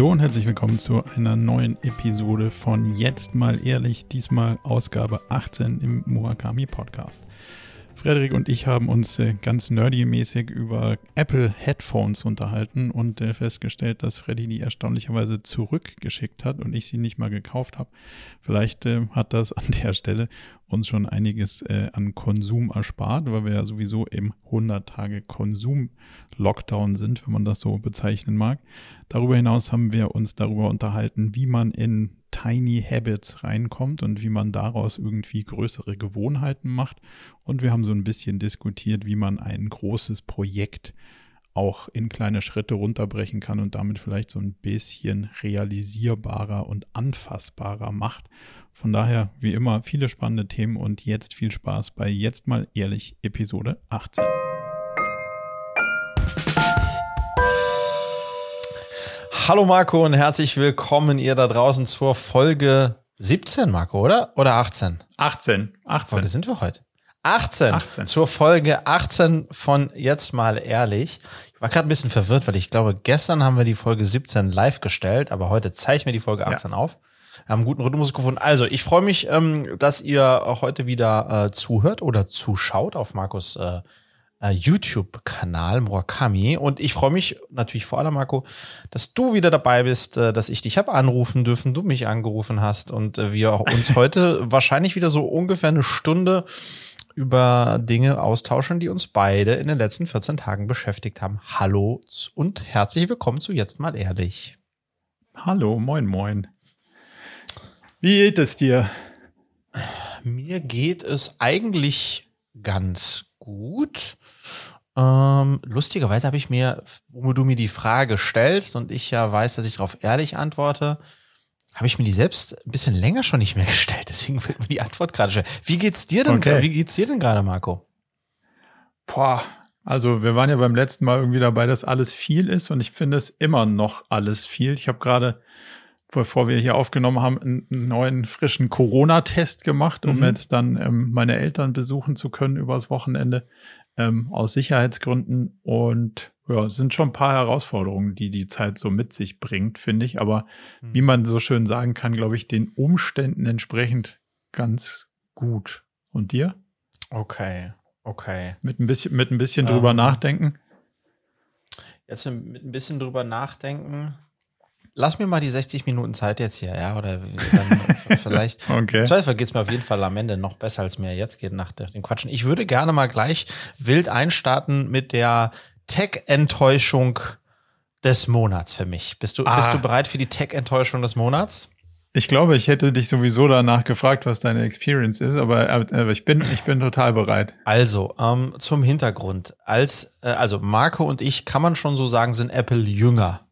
Hallo und herzlich willkommen zu einer neuen Episode von Jetzt mal ehrlich, diesmal Ausgabe 18 im Murakami Podcast. Frederik und ich haben uns äh, ganz nerdy-mäßig über Apple Headphones unterhalten und äh, festgestellt, dass Freddy die erstaunlicherweise zurückgeschickt hat und ich sie nicht mal gekauft habe. Vielleicht äh, hat das an der Stelle uns schon einiges äh, an Konsum erspart, weil wir ja sowieso im 100 Tage Konsum-Lockdown sind, wenn man das so bezeichnen mag. Darüber hinaus haben wir uns darüber unterhalten, wie man in Tiny Habits reinkommt und wie man daraus irgendwie größere Gewohnheiten macht. Und wir haben so ein bisschen diskutiert, wie man ein großes Projekt auch in kleine Schritte runterbrechen kann und damit vielleicht so ein bisschen realisierbarer und anfassbarer macht. Von daher, wie immer, viele spannende Themen und jetzt viel Spaß bei Jetzt mal ehrlich Episode 18. Hallo Marco und herzlich willkommen ihr da draußen zur Folge 17, Marco, oder? Oder 18? 18. 18. Folge sind wir heute. 18. 18. Zur Folge 18 von Jetzt mal ehrlich. Ich war gerade ein bisschen verwirrt, weil ich glaube, gestern haben wir die Folge 17 live gestellt, aber heute zeichnen wir die Folge 18 ja. auf. Wir haben einen guten Rhythmus gefunden. Also, ich freue mich, ähm, dass ihr heute wieder äh, zuhört oder zuschaut auf Markus äh, YouTube-Kanal Murakami. Und ich freue mich natürlich vor allem, Marco, dass du wieder dabei bist, äh, dass ich dich habe anrufen dürfen, du mich angerufen hast und äh, wir uns heute wahrscheinlich wieder so ungefähr eine Stunde über Dinge austauschen, die uns beide in den letzten 14 Tagen beschäftigt haben. Hallo und herzlich willkommen zu Jetzt mal ehrlich. Hallo, moin, moin. Wie geht es dir? Mir geht es eigentlich ganz gut. Ähm, lustigerweise habe ich mir, wo du mir die Frage stellst und ich ja weiß, dass ich darauf ehrlich antworte, habe ich mir die selbst ein bisschen länger schon nicht mehr gestellt. Deswegen fällt mir die Antwort gerade schwer. Wie geht's dir denn? Okay. Wie geht's dir denn gerade, Marco? Boah, also wir waren ja beim letzten Mal irgendwie dabei, dass alles viel ist und ich finde es immer noch alles viel. Ich habe gerade, bevor wir hier aufgenommen haben, einen neuen frischen Corona-Test gemacht, um mhm. jetzt dann ähm, meine Eltern besuchen zu können übers Wochenende ähm, aus Sicherheitsgründen. Und ja, es sind schon ein paar Herausforderungen, die die Zeit so mit sich bringt, finde ich. Aber mhm. wie man so schön sagen kann, glaube ich, den Umständen entsprechend ganz gut. Und dir? Okay, okay. Mit ein bisschen, mit ein bisschen ähm, drüber nachdenken. Jetzt mit ein bisschen drüber nachdenken lass mir mal die 60 Minuten Zeit jetzt hier, ja, oder dann vielleicht. okay. Im Zweifel geht es mir auf jeden Fall am Ende noch besser, als mir jetzt geht nach dem Quatschen. Ich würde gerne mal gleich wild einstarten mit der Tech-Enttäuschung des Monats für mich. Bist du, ah. bist du bereit für die Tech-Enttäuschung des Monats? Ich glaube, ich hätte dich sowieso danach gefragt, was deine Experience ist, aber, aber ich bin ich bin total bereit. Also ähm, zum Hintergrund: Als äh, also Marco und ich kann man schon so sagen, sind Apple Jünger.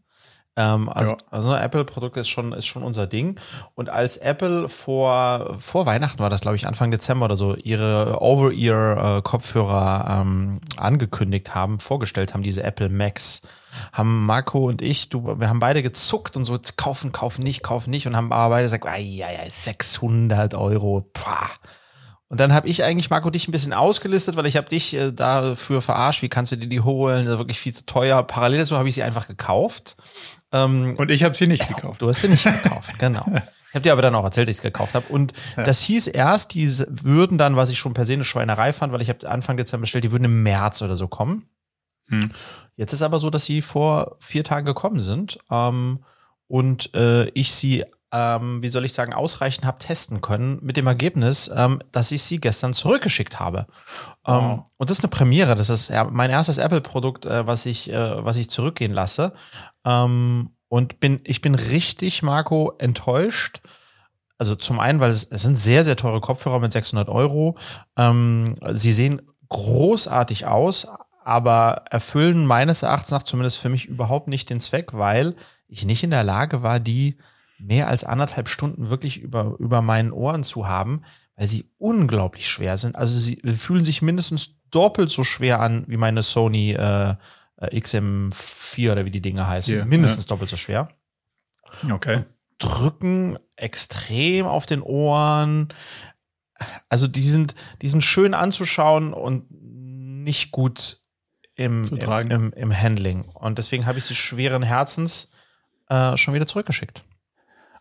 Ähm, also, ja. also Apple-Produkt ist schon, ist schon unser Ding. Und als Apple vor, vor Weihnachten war das, glaube ich, Anfang Dezember oder so, ihre Over-Ear-Kopfhörer ähm, angekündigt haben, vorgestellt haben, diese Apple Max, haben Marco und ich, du, wir haben beide gezuckt und so, kaufen, kaufen nicht, kaufen nicht und haben aber beide gesagt, ja, ja, 600 Euro, pah. Und dann habe ich eigentlich Marco dich ein bisschen ausgelistet, weil ich habe dich äh, dafür verarscht, wie kannst du dir die holen, das ist wirklich viel zu teuer. Parallel dazu habe ich sie einfach gekauft ähm, und ich habe sie nicht gekauft. Du hast sie nicht gekauft, genau. Ich habe dir aber dann auch erzählt, dass ich es gekauft habe. Und ja. das hieß erst, die würden dann, was ich schon per se eine Schweinerei fand, weil ich habe Anfang Dezember bestellt, die würden im März oder so kommen. Hm. Jetzt ist aber so, dass sie vor vier Tagen gekommen sind ähm, und äh, ich sie, ähm, wie soll ich sagen, ausreichend habe testen können mit dem Ergebnis, ähm, dass ich sie gestern zurückgeschickt habe. Ähm, wow. und das ist eine Premiere. Das ist mein erstes Apple-Produkt, äh, was ich, äh, was ich zurückgehen lasse. Ähm, und bin, ich bin richtig, Marco, enttäuscht. Also zum einen, weil es, es sind sehr, sehr teure Kopfhörer mit 600 Euro. Ähm, sie sehen großartig aus, aber erfüllen meines Erachtens nach zumindest für mich überhaupt nicht den Zweck, weil ich nicht in der Lage war, die mehr als anderthalb Stunden wirklich über, über meinen Ohren zu haben, weil sie unglaublich schwer sind. Also sie fühlen sich mindestens doppelt so schwer an wie meine Sony äh, äh, XM4 oder wie die Dinge heißen. Hier, Mindestens ja. doppelt so schwer. Okay. Und drücken extrem auf den Ohren. Also die sind, die sind schön anzuschauen und nicht gut im, im, im, im, Handling. Und deswegen habe ich sie schweren Herzens äh, schon wieder zurückgeschickt.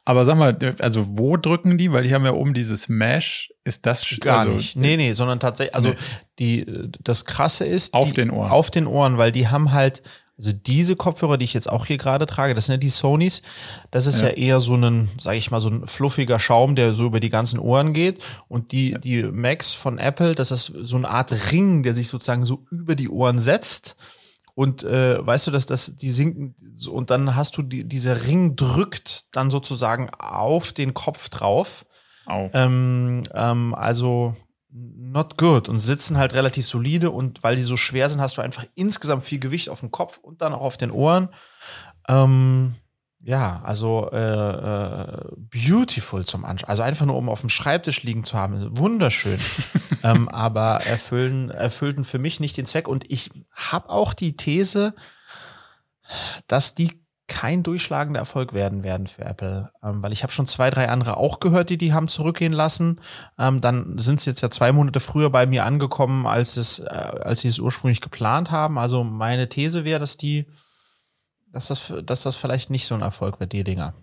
Aber sag mal, also wo drücken die? Weil die haben ja oben dieses Mesh. Ist das gar also, nicht? Nee, nee, sondern tatsächlich, also nee. die, das Krasse ist. Auf die, den Ohren. Auf den Ohren, weil die haben halt, also diese Kopfhörer, die ich jetzt auch hier gerade trage, das sind ja die Sonys. Das ist ja, ja eher so ein, sag ich mal, so ein fluffiger Schaum, der so über die ganzen Ohren geht. Und die, ja. die Max von Apple, das ist so eine Art Ring, der sich sozusagen so über die Ohren setzt. Und äh, weißt du, dass das die sinken so, und dann hast du die, dieser Ring drückt dann sozusagen auf den Kopf drauf. Au. Ähm, ähm, also not good und sitzen halt relativ solide und weil die so schwer sind, hast du einfach insgesamt viel Gewicht auf dem Kopf und dann auch auf den Ohren. Ähm, ja, also äh, äh, beautiful zum Anschauen. Also einfach nur, um auf dem Schreibtisch liegen zu haben. Wunderschön. ähm, aber erfüllen, erfüllten für mich nicht den Zweck. Und ich habe auch die These, dass die kein durchschlagender Erfolg werden werden für Apple, ähm, weil ich habe schon zwei, drei andere auch gehört, die die haben zurückgehen lassen. Ähm, dann sind sie jetzt ja zwei Monate früher bei mir angekommen, als es, äh, als sie es ursprünglich geplant haben. Also meine These wäre, dass die dass das, dass das vielleicht nicht so ein Erfolg wird, die Dinger.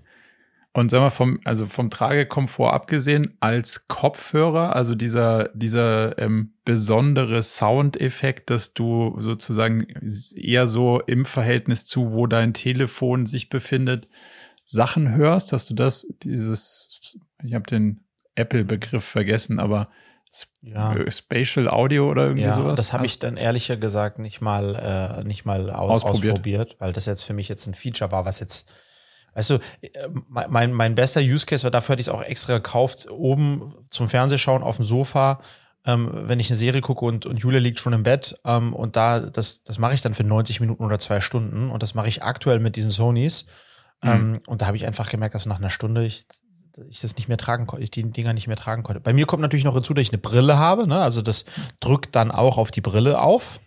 Und sag mal, vom, also vom Tragekomfort abgesehen, als Kopfhörer, also dieser, dieser ähm, besondere Soundeffekt, dass du sozusagen eher so im Verhältnis zu, wo dein Telefon sich befindet, Sachen hörst, hast du das, dieses, ich habe den Apple-Begriff vergessen, aber ja. Äh, Spatial Audio oder irgendwie ja, sowas. Das habe ich dann ehrlicher gesagt nicht mal, äh, nicht mal aus ausprobiert. ausprobiert, weil das jetzt für mich jetzt ein Feature war, was jetzt, weißt du, äh, mein, mein bester Use Case war, dafür hatte ich es auch extra gekauft, oben zum Fernsehschauen auf dem Sofa, ähm, wenn ich eine Serie gucke und, und Julia liegt schon im Bett ähm, und da, das, das mache ich dann für 90 Minuten oder zwei Stunden und das mache ich aktuell mit diesen Sonys. Mhm. Ähm, und da habe ich einfach gemerkt, dass nach einer Stunde ich ich das nicht mehr tragen konnte, ich die Dinger nicht mehr tragen konnte. Bei mir kommt natürlich noch hinzu, dass ich eine Brille habe, ne? Also das drückt dann auch auf die Brille auf.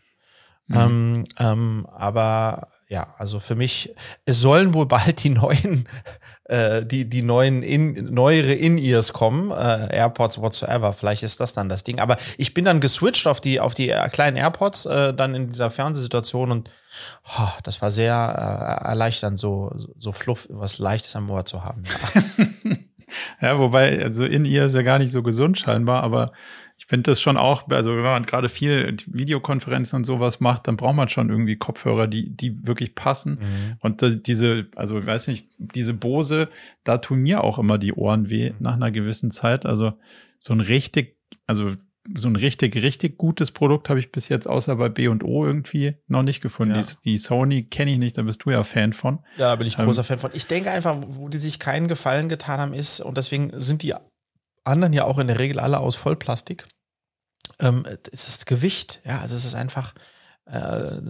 Mhm. Ähm, ähm, aber ja, also für mich, es sollen wohl bald die neuen, äh, die, die neuen, in, neuere In-Ears kommen, äh, AirPods whatsoever. Vielleicht ist das dann das Ding. Aber ich bin dann geswitcht auf die, auf die äh, kleinen AirPods, äh, dann in dieser Fernsehsituation und oh, das war sehr äh, erleichternd, so, so fluff, was Leichtes am Ohr zu haben. Ja. Ja, wobei, also in ihr ist ja gar nicht so gesund scheinbar, aber ich finde das schon auch, also wenn man gerade viel Videokonferenzen und sowas macht, dann braucht man schon irgendwie Kopfhörer, die, die wirklich passen. Mhm. Und das, diese, also ich weiß nicht, diese Bose, da tun mir auch immer die Ohren weh mhm. nach einer gewissen Zeit. Also so ein richtig, also so ein richtig, richtig gutes Produkt habe ich bis jetzt außer bei B und O irgendwie noch nicht gefunden. Ja. Die, die, Sony kenne ich nicht, da bist du ja Fan von. Ja, da bin ich ähm, großer Fan von. Ich denke einfach, wo die sich keinen Gefallen getan haben, ist, und deswegen sind die anderen ja auch in der Regel alle aus Vollplastik. Ähm, es ist Gewicht, ja, also es ist einfach äh,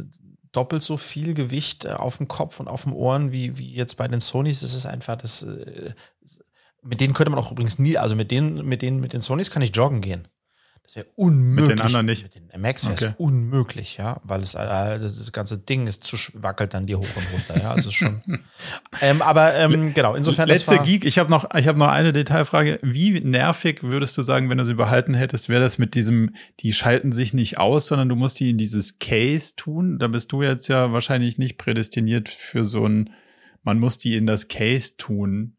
doppelt so viel Gewicht äh, auf dem Kopf und auf dem Ohren wie, wie jetzt bei den Sonys. Es ist einfach das, äh, mit denen könnte man auch übrigens nie, also mit denen, mit denen, mit den Sonys kann ich joggen gehen. Das wäre unmöglich. Mit den anderen nicht. Mit den Max wäre es okay. unmöglich, ja, weil es äh, das ganze Ding ist zu wackelt dann dir hoch und runter, ja, also schon. ähm, aber ähm, genau, insofern letzte Geek. Ich habe noch, ich habe noch eine Detailfrage. Wie nervig würdest du sagen, wenn du sie behalten hättest, wäre das mit diesem, die schalten sich nicht aus, sondern du musst die in dieses Case tun. Da bist du jetzt ja wahrscheinlich nicht prädestiniert für so ein, man muss die in das Case tun.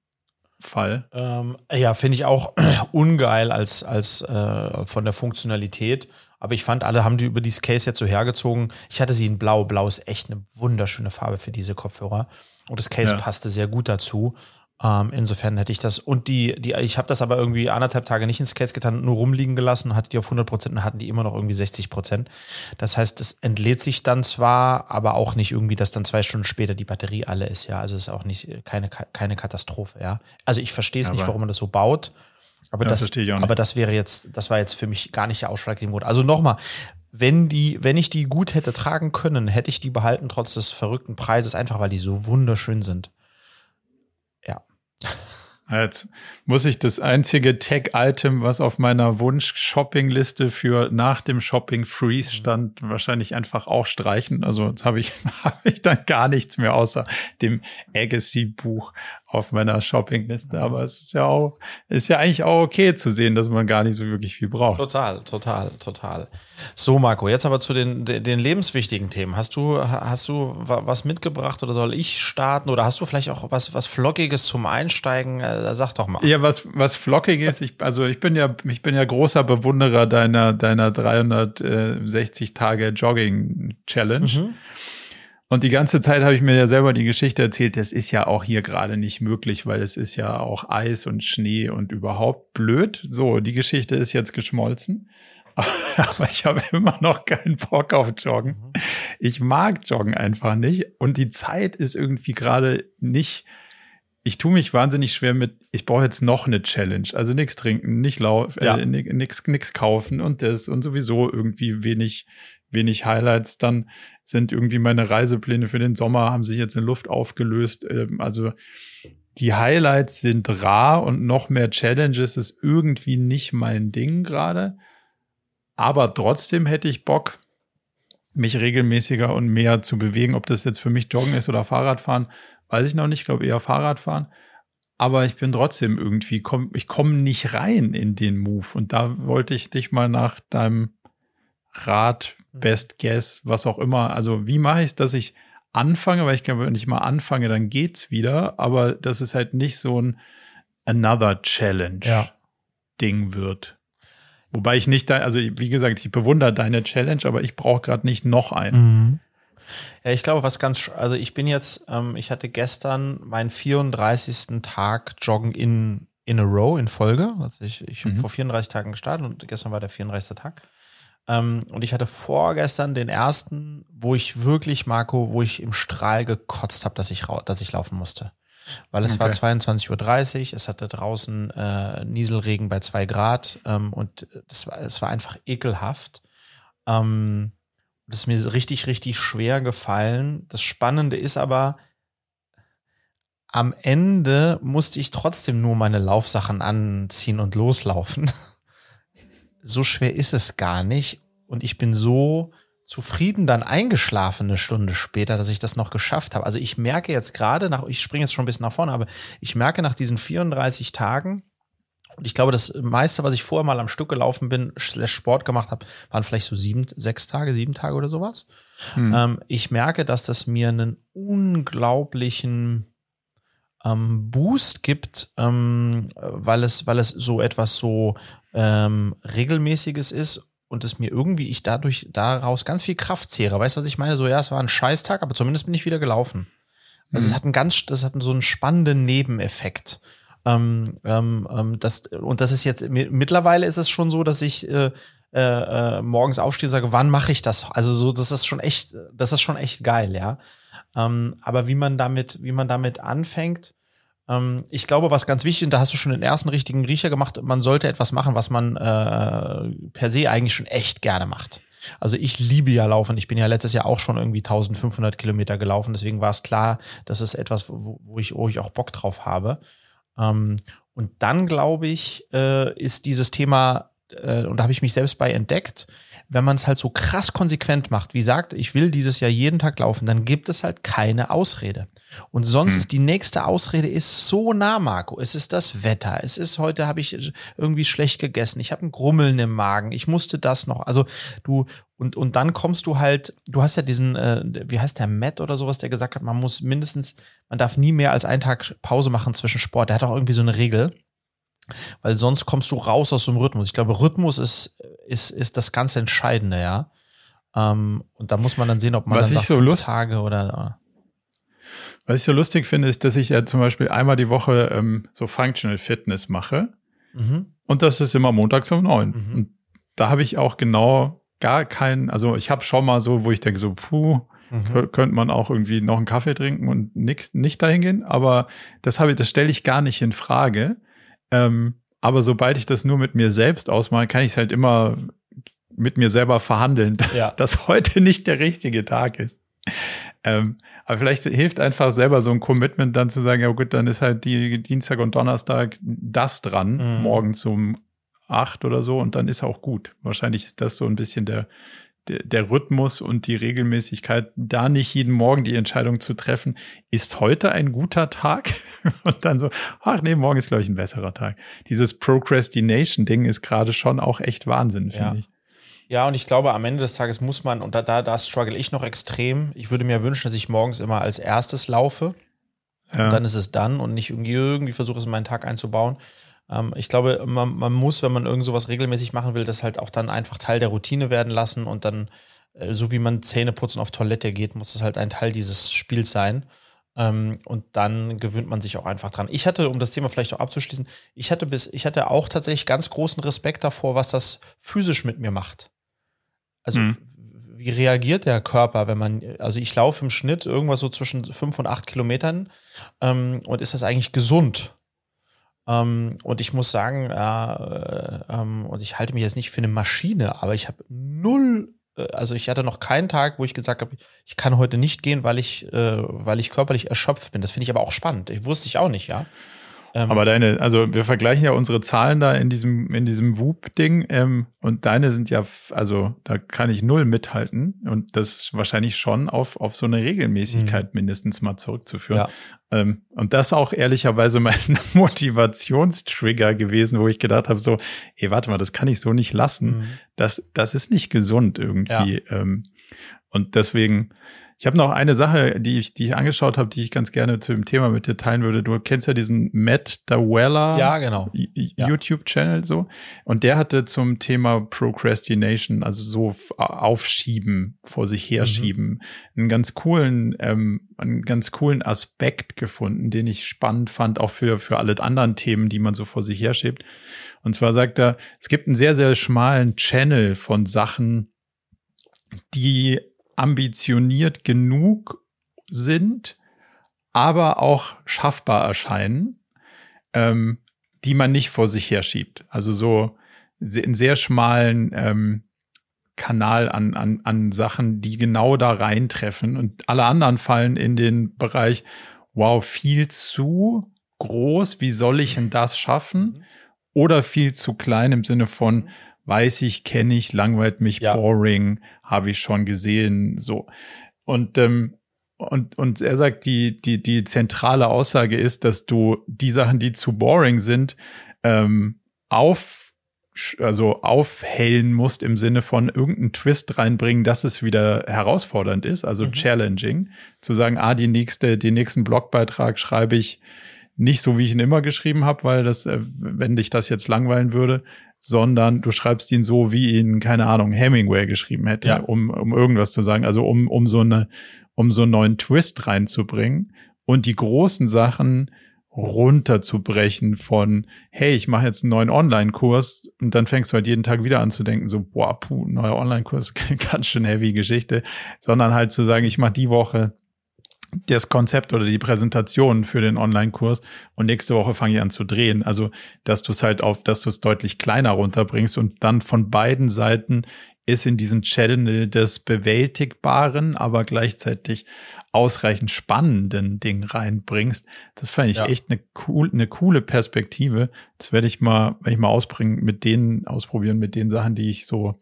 Fall. Ähm, ja, finde ich auch ungeil als, als äh, von der Funktionalität. Aber ich fand, alle haben die über dieses Case jetzt so hergezogen. Ich hatte sie in Blau. Blau ist echt eine wunderschöne Farbe für diese Kopfhörer. Und das Case ja. passte sehr gut dazu. Ähm, insofern hätte ich das und die, die, ich habe das aber irgendwie anderthalb Tage nicht ins Case getan, nur rumliegen gelassen, hatte die auf 100 Prozent und hatten die immer noch irgendwie 60 Prozent. Das heißt, es entlädt sich dann zwar, aber auch nicht irgendwie, dass dann zwei Stunden später die Batterie alle ist. Ja, also ist auch nicht keine keine Katastrophe. Ja, also ich verstehe es nicht, warum man das so baut. Aber ja, das, aber das wäre jetzt, das war jetzt für mich gar nicht der ausschlaggebende Grund. Also nochmal, wenn die, wenn ich die gut hätte tragen können, hätte ich die behalten trotz des verrückten Preises, einfach weil die so wunderschön sind. Jetzt muss ich das einzige Tag-Item, was auf meiner Wunsch-Shopping-Liste für nach dem Shopping Freeze mhm. stand, wahrscheinlich einfach auch streichen. Also jetzt habe ich, hab ich dann gar nichts mehr außer dem Agassi-Buch auf meiner Shoppingliste. Aber es ist ja auch, ist ja eigentlich auch okay zu sehen, dass man gar nicht so wirklich viel braucht. Total, total, total. So, Marco, jetzt aber zu den, den lebenswichtigen Themen. Hast du, hast du was mitgebracht oder soll ich starten? Oder hast du vielleicht auch was, was Flockiges zum Einsteigen? Äh, sag doch mal. Ja, was, was Flockiges. Ich, also ich bin ja, ich bin ja großer Bewunderer deiner, deiner 360 Tage Jogging Challenge. Mhm. Und die ganze Zeit habe ich mir ja selber die Geschichte erzählt, das ist ja auch hier gerade nicht möglich, weil es ist ja auch Eis und Schnee und überhaupt blöd. So, die Geschichte ist jetzt geschmolzen. Aber ich habe immer noch keinen Bock auf Joggen. Mhm. Ich mag Joggen einfach nicht. Und die Zeit ist irgendwie gerade nicht. Ich tue mich wahnsinnig schwer mit, ich brauche jetzt noch eine Challenge. Also nichts trinken, nicht laufen, ja. äh, nichts nix kaufen und das und sowieso irgendwie wenig, wenig Highlights. Dann sind irgendwie meine Reisepläne für den Sommer, haben sich jetzt in Luft aufgelöst. Ähm, also die Highlights sind rar und noch mehr Challenges ist irgendwie nicht mein Ding gerade. Aber trotzdem hätte ich Bock, mich regelmäßiger und mehr zu bewegen. Ob das jetzt für mich Joggen ist oder Fahrradfahren, weiß ich noch nicht. Ich glaube eher Fahrradfahren. Aber ich bin trotzdem irgendwie, komm, ich komme nicht rein in den Move. Und da wollte ich dich mal nach deinem Rat Mhm. Best Guess, was auch immer. Also wie mache ich es, dass ich anfange, weil ich glaube, wenn ich mal anfange, dann geht's wieder, aber dass es halt nicht so ein Another Challenge ja. Ding wird. Wobei ich nicht da, also wie gesagt, ich bewundere deine Challenge, aber ich brauche gerade nicht noch einen. Mhm. Ja, ich glaube, was ganz, also ich bin jetzt, ähm, ich hatte gestern meinen 34. Tag Joggen in, in a row in Folge. Also ich, ich mhm. habe vor 34 Tagen gestartet und gestern war der 34. Tag. Ähm, und ich hatte vorgestern den ersten, wo ich wirklich, Marco, wo ich im Strahl gekotzt habe, dass ich, dass ich laufen musste. Weil es okay. war 22.30 Uhr, es hatte draußen äh, Nieselregen bei zwei Grad ähm, und das war, es war einfach ekelhaft. Ähm, das ist mir richtig, richtig schwer gefallen. Das Spannende ist aber, am Ende musste ich trotzdem nur meine Laufsachen anziehen und loslaufen. so schwer ist es gar nicht. Und ich bin so zufrieden dann eingeschlafen eine Stunde später, dass ich das noch geschafft habe. Also ich merke jetzt gerade nach, ich springe jetzt schon ein bisschen nach vorne, aber ich merke nach diesen 34 Tagen, und ich glaube, das meiste, was ich vorher mal am Stück gelaufen bin, Sport gemacht habe, waren vielleicht so sieben, sechs Tage, sieben Tage oder sowas. Hm. Ähm, ich merke, dass das mir einen unglaublichen ähm, Boost gibt, ähm, weil es, weil es so etwas so ähm, regelmäßiges ist und es mir irgendwie, ich dadurch daraus ganz viel Kraft zehre. Weißt du, was ich meine? So, ja, es war ein Scheißtag, aber zumindest bin ich wieder gelaufen. Also mhm. es hat einen ganz, das hat so einen spannenden Nebeneffekt. Ähm, ähm, ähm, das, und das ist jetzt, mittlerweile ist es schon so, dass ich äh, äh, äh morgens aufstehe und sage, wann mache ich das? Also so, das ist schon echt, das ist schon echt geil, ja. Ähm, aber wie man damit, wie man damit anfängt, ähm, ich glaube, was ganz wichtig, und da hast du schon den ersten richtigen Riecher gemacht, man sollte etwas machen, was man äh, per se eigentlich schon echt gerne macht. Also ich liebe ja Laufen. Ich bin ja letztes Jahr auch schon irgendwie 1500 Kilometer gelaufen. Deswegen war es klar, das ist etwas, wo, wo, ich, wo ich auch Bock drauf habe. Ähm, und dann glaube ich, äh, ist dieses Thema, äh, und da habe ich mich selbst bei entdeckt, wenn man es halt so krass konsequent macht, wie sagt, ich will dieses Jahr jeden Tag laufen, dann gibt es halt keine Ausrede. Und sonst hm. ist die nächste Ausrede ist so nah, Marco. Es ist das Wetter. Es ist heute habe ich irgendwie schlecht gegessen. Ich habe ein Grummeln im Magen. Ich musste das noch. Also du und und dann kommst du halt. Du hast ja diesen, äh, wie heißt der Matt oder sowas, der gesagt hat, man muss mindestens, man darf nie mehr als einen Tag Pause machen zwischen Sport. Der hat auch irgendwie so eine Regel. Weil sonst kommst du raus aus dem Rhythmus. Ich glaube, Rhythmus ist, ist, ist das ganz Entscheidende, ja. Ähm, und da muss man dann sehen, ob man Was dann sagt, so Lust Tage oder. Was ich so lustig finde, ist, dass ich ja zum Beispiel einmal die Woche ähm, so Functional Fitness mache. Mhm. Und das ist immer montags um neun. Mhm. Und da habe ich auch genau gar keinen, also ich habe schon mal so, wo ich denke, so, puh, mhm. könnte man auch irgendwie noch einen Kaffee trinken und nix, nicht dahin gehen. Aber das habe ich, das stelle ich gar nicht in Frage. Ähm, aber sobald ich das nur mit mir selbst ausmache, kann ich es halt immer mit mir selber verhandeln, ja. dass heute nicht der richtige Tag ist. Ähm, aber vielleicht hilft einfach selber so ein Commitment dann zu sagen, ja gut, dann ist halt die Dienstag und Donnerstag das dran, mhm. morgen um acht oder so und dann ist auch gut. Wahrscheinlich ist das so ein bisschen der, der, der Rhythmus und die Regelmäßigkeit, da nicht jeden Morgen die Entscheidung zu treffen, ist heute ein guter Tag? und dann so, ach nee, morgen ist, glaube ich, ein besserer Tag. Dieses Procrastination-Ding ist gerade schon auch echt Wahnsinn, finde ja. ich. Ja, und ich glaube, am Ende des Tages muss man, und da, da, da struggle ich noch extrem. Ich würde mir wünschen, dass ich morgens immer als erstes laufe. Ja. Und dann ist es dann und nicht irgendwie, irgendwie versuche es in meinen Tag einzubauen. Ähm, ich glaube, man, man muss, wenn man irgend sowas regelmäßig machen will, das halt auch dann einfach Teil der Routine werden lassen und dann, äh, so wie man Zähne putzen auf Toilette geht, muss es halt ein Teil dieses Spiels sein. Ähm, und dann gewöhnt man sich auch einfach dran. Ich hatte, um das Thema vielleicht auch abzuschließen, ich hatte bis, ich hatte auch tatsächlich ganz großen Respekt davor, was das physisch mit mir macht. Also, mhm. wie reagiert der Körper, wenn man, also ich laufe im Schnitt irgendwas so zwischen fünf und acht Kilometern ähm, und ist das eigentlich gesund? Ähm, und ich muss sagen, äh, ähm, und ich halte mich jetzt nicht für eine Maschine, aber ich habe null, äh, also ich hatte noch keinen Tag, wo ich gesagt habe, ich kann heute nicht gehen, weil ich, äh, weil ich körperlich erschöpft bin. Das finde ich aber auch spannend. Ich wusste ich auch nicht, ja. Ähm, Aber deine, also wir vergleichen ja unsere Zahlen da in diesem, in diesem Whoop-Ding ähm, und deine sind ja, also da kann ich null mithalten und das ist wahrscheinlich schon auf, auf so eine Regelmäßigkeit mhm. mindestens mal zurückzuführen. Ja. Ähm, und das auch ehrlicherweise mein Motivationstrigger gewesen, wo ich gedacht habe, so, ey, warte mal, das kann ich so nicht lassen. Mhm. Das, das ist nicht gesund irgendwie. Ja. Ähm, und deswegen, ich habe noch eine Sache, die ich, die ich angeschaut habe, die ich ganz gerne zu dem Thema mit dir teilen würde. Du kennst ja diesen Matt Dawella ja, genau. YouTube-Channel so. Und der hatte zum Thema Procrastination, also so aufschieben, vor sich herschieben, mhm. einen ganz coolen, ähm, einen ganz coolen Aspekt gefunden, den ich spannend fand, auch für, für alle anderen Themen, die man so vor sich herschiebt. Und zwar sagt er, es gibt einen sehr, sehr schmalen Channel von Sachen, die ambitioniert genug sind, aber auch schaffbar erscheinen, ähm, die man nicht vor sich herschiebt. Also so einen sehr schmalen ähm, Kanal an, an, an Sachen, die genau da reintreffen. Und alle anderen fallen in den Bereich, wow, viel zu groß, wie soll ich denn das schaffen? Mhm. Oder viel zu klein im Sinne von, weiß ich, kenne ich, langweilt mich, ja. boring, habe ich schon gesehen, so. Und, ähm, und, und er sagt, die, die, die zentrale Aussage ist, dass du die Sachen, die zu boring sind, ähm, auf, also aufhellen musst im Sinne von irgendeinen Twist reinbringen, dass es wieder herausfordernd ist, also mhm. challenging. Zu sagen, ah, die nächste, den nächsten Blogbeitrag schreibe ich nicht so, wie ich ihn immer geschrieben habe, weil das, äh, wenn dich das jetzt langweilen würde, sondern du schreibst ihn so, wie ihn, keine Ahnung, Hemingway geschrieben hätte, ja. um, um irgendwas zu sagen. Also um, um so eine, um so einen neuen Twist reinzubringen und die großen Sachen runterzubrechen von, hey, ich mache jetzt einen neuen Online-Kurs und dann fängst du halt jeden Tag wieder an zu denken, so, boah, puh, neuer Online-Kurs, ganz schön heavy Geschichte, sondern halt zu sagen, ich mache die Woche das Konzept oder die Präsentation für den Online-Kurs und nächste Woche fange ich an zu drehen. Also, dass du es halt auf, dass du es deutlich kleiner runterbringst und dann von beiden Seiten ist in diesen Channel des Bewältigbaren, aber gleichzeitig ausreichend spannenden Ding reinbringst. Das fand ich ja. echt eine cool, eine coole Perspektive. Das werde ich mal, werde ich mal ausbringen, mit denen ausprobieren, mit den Sachen, die ich so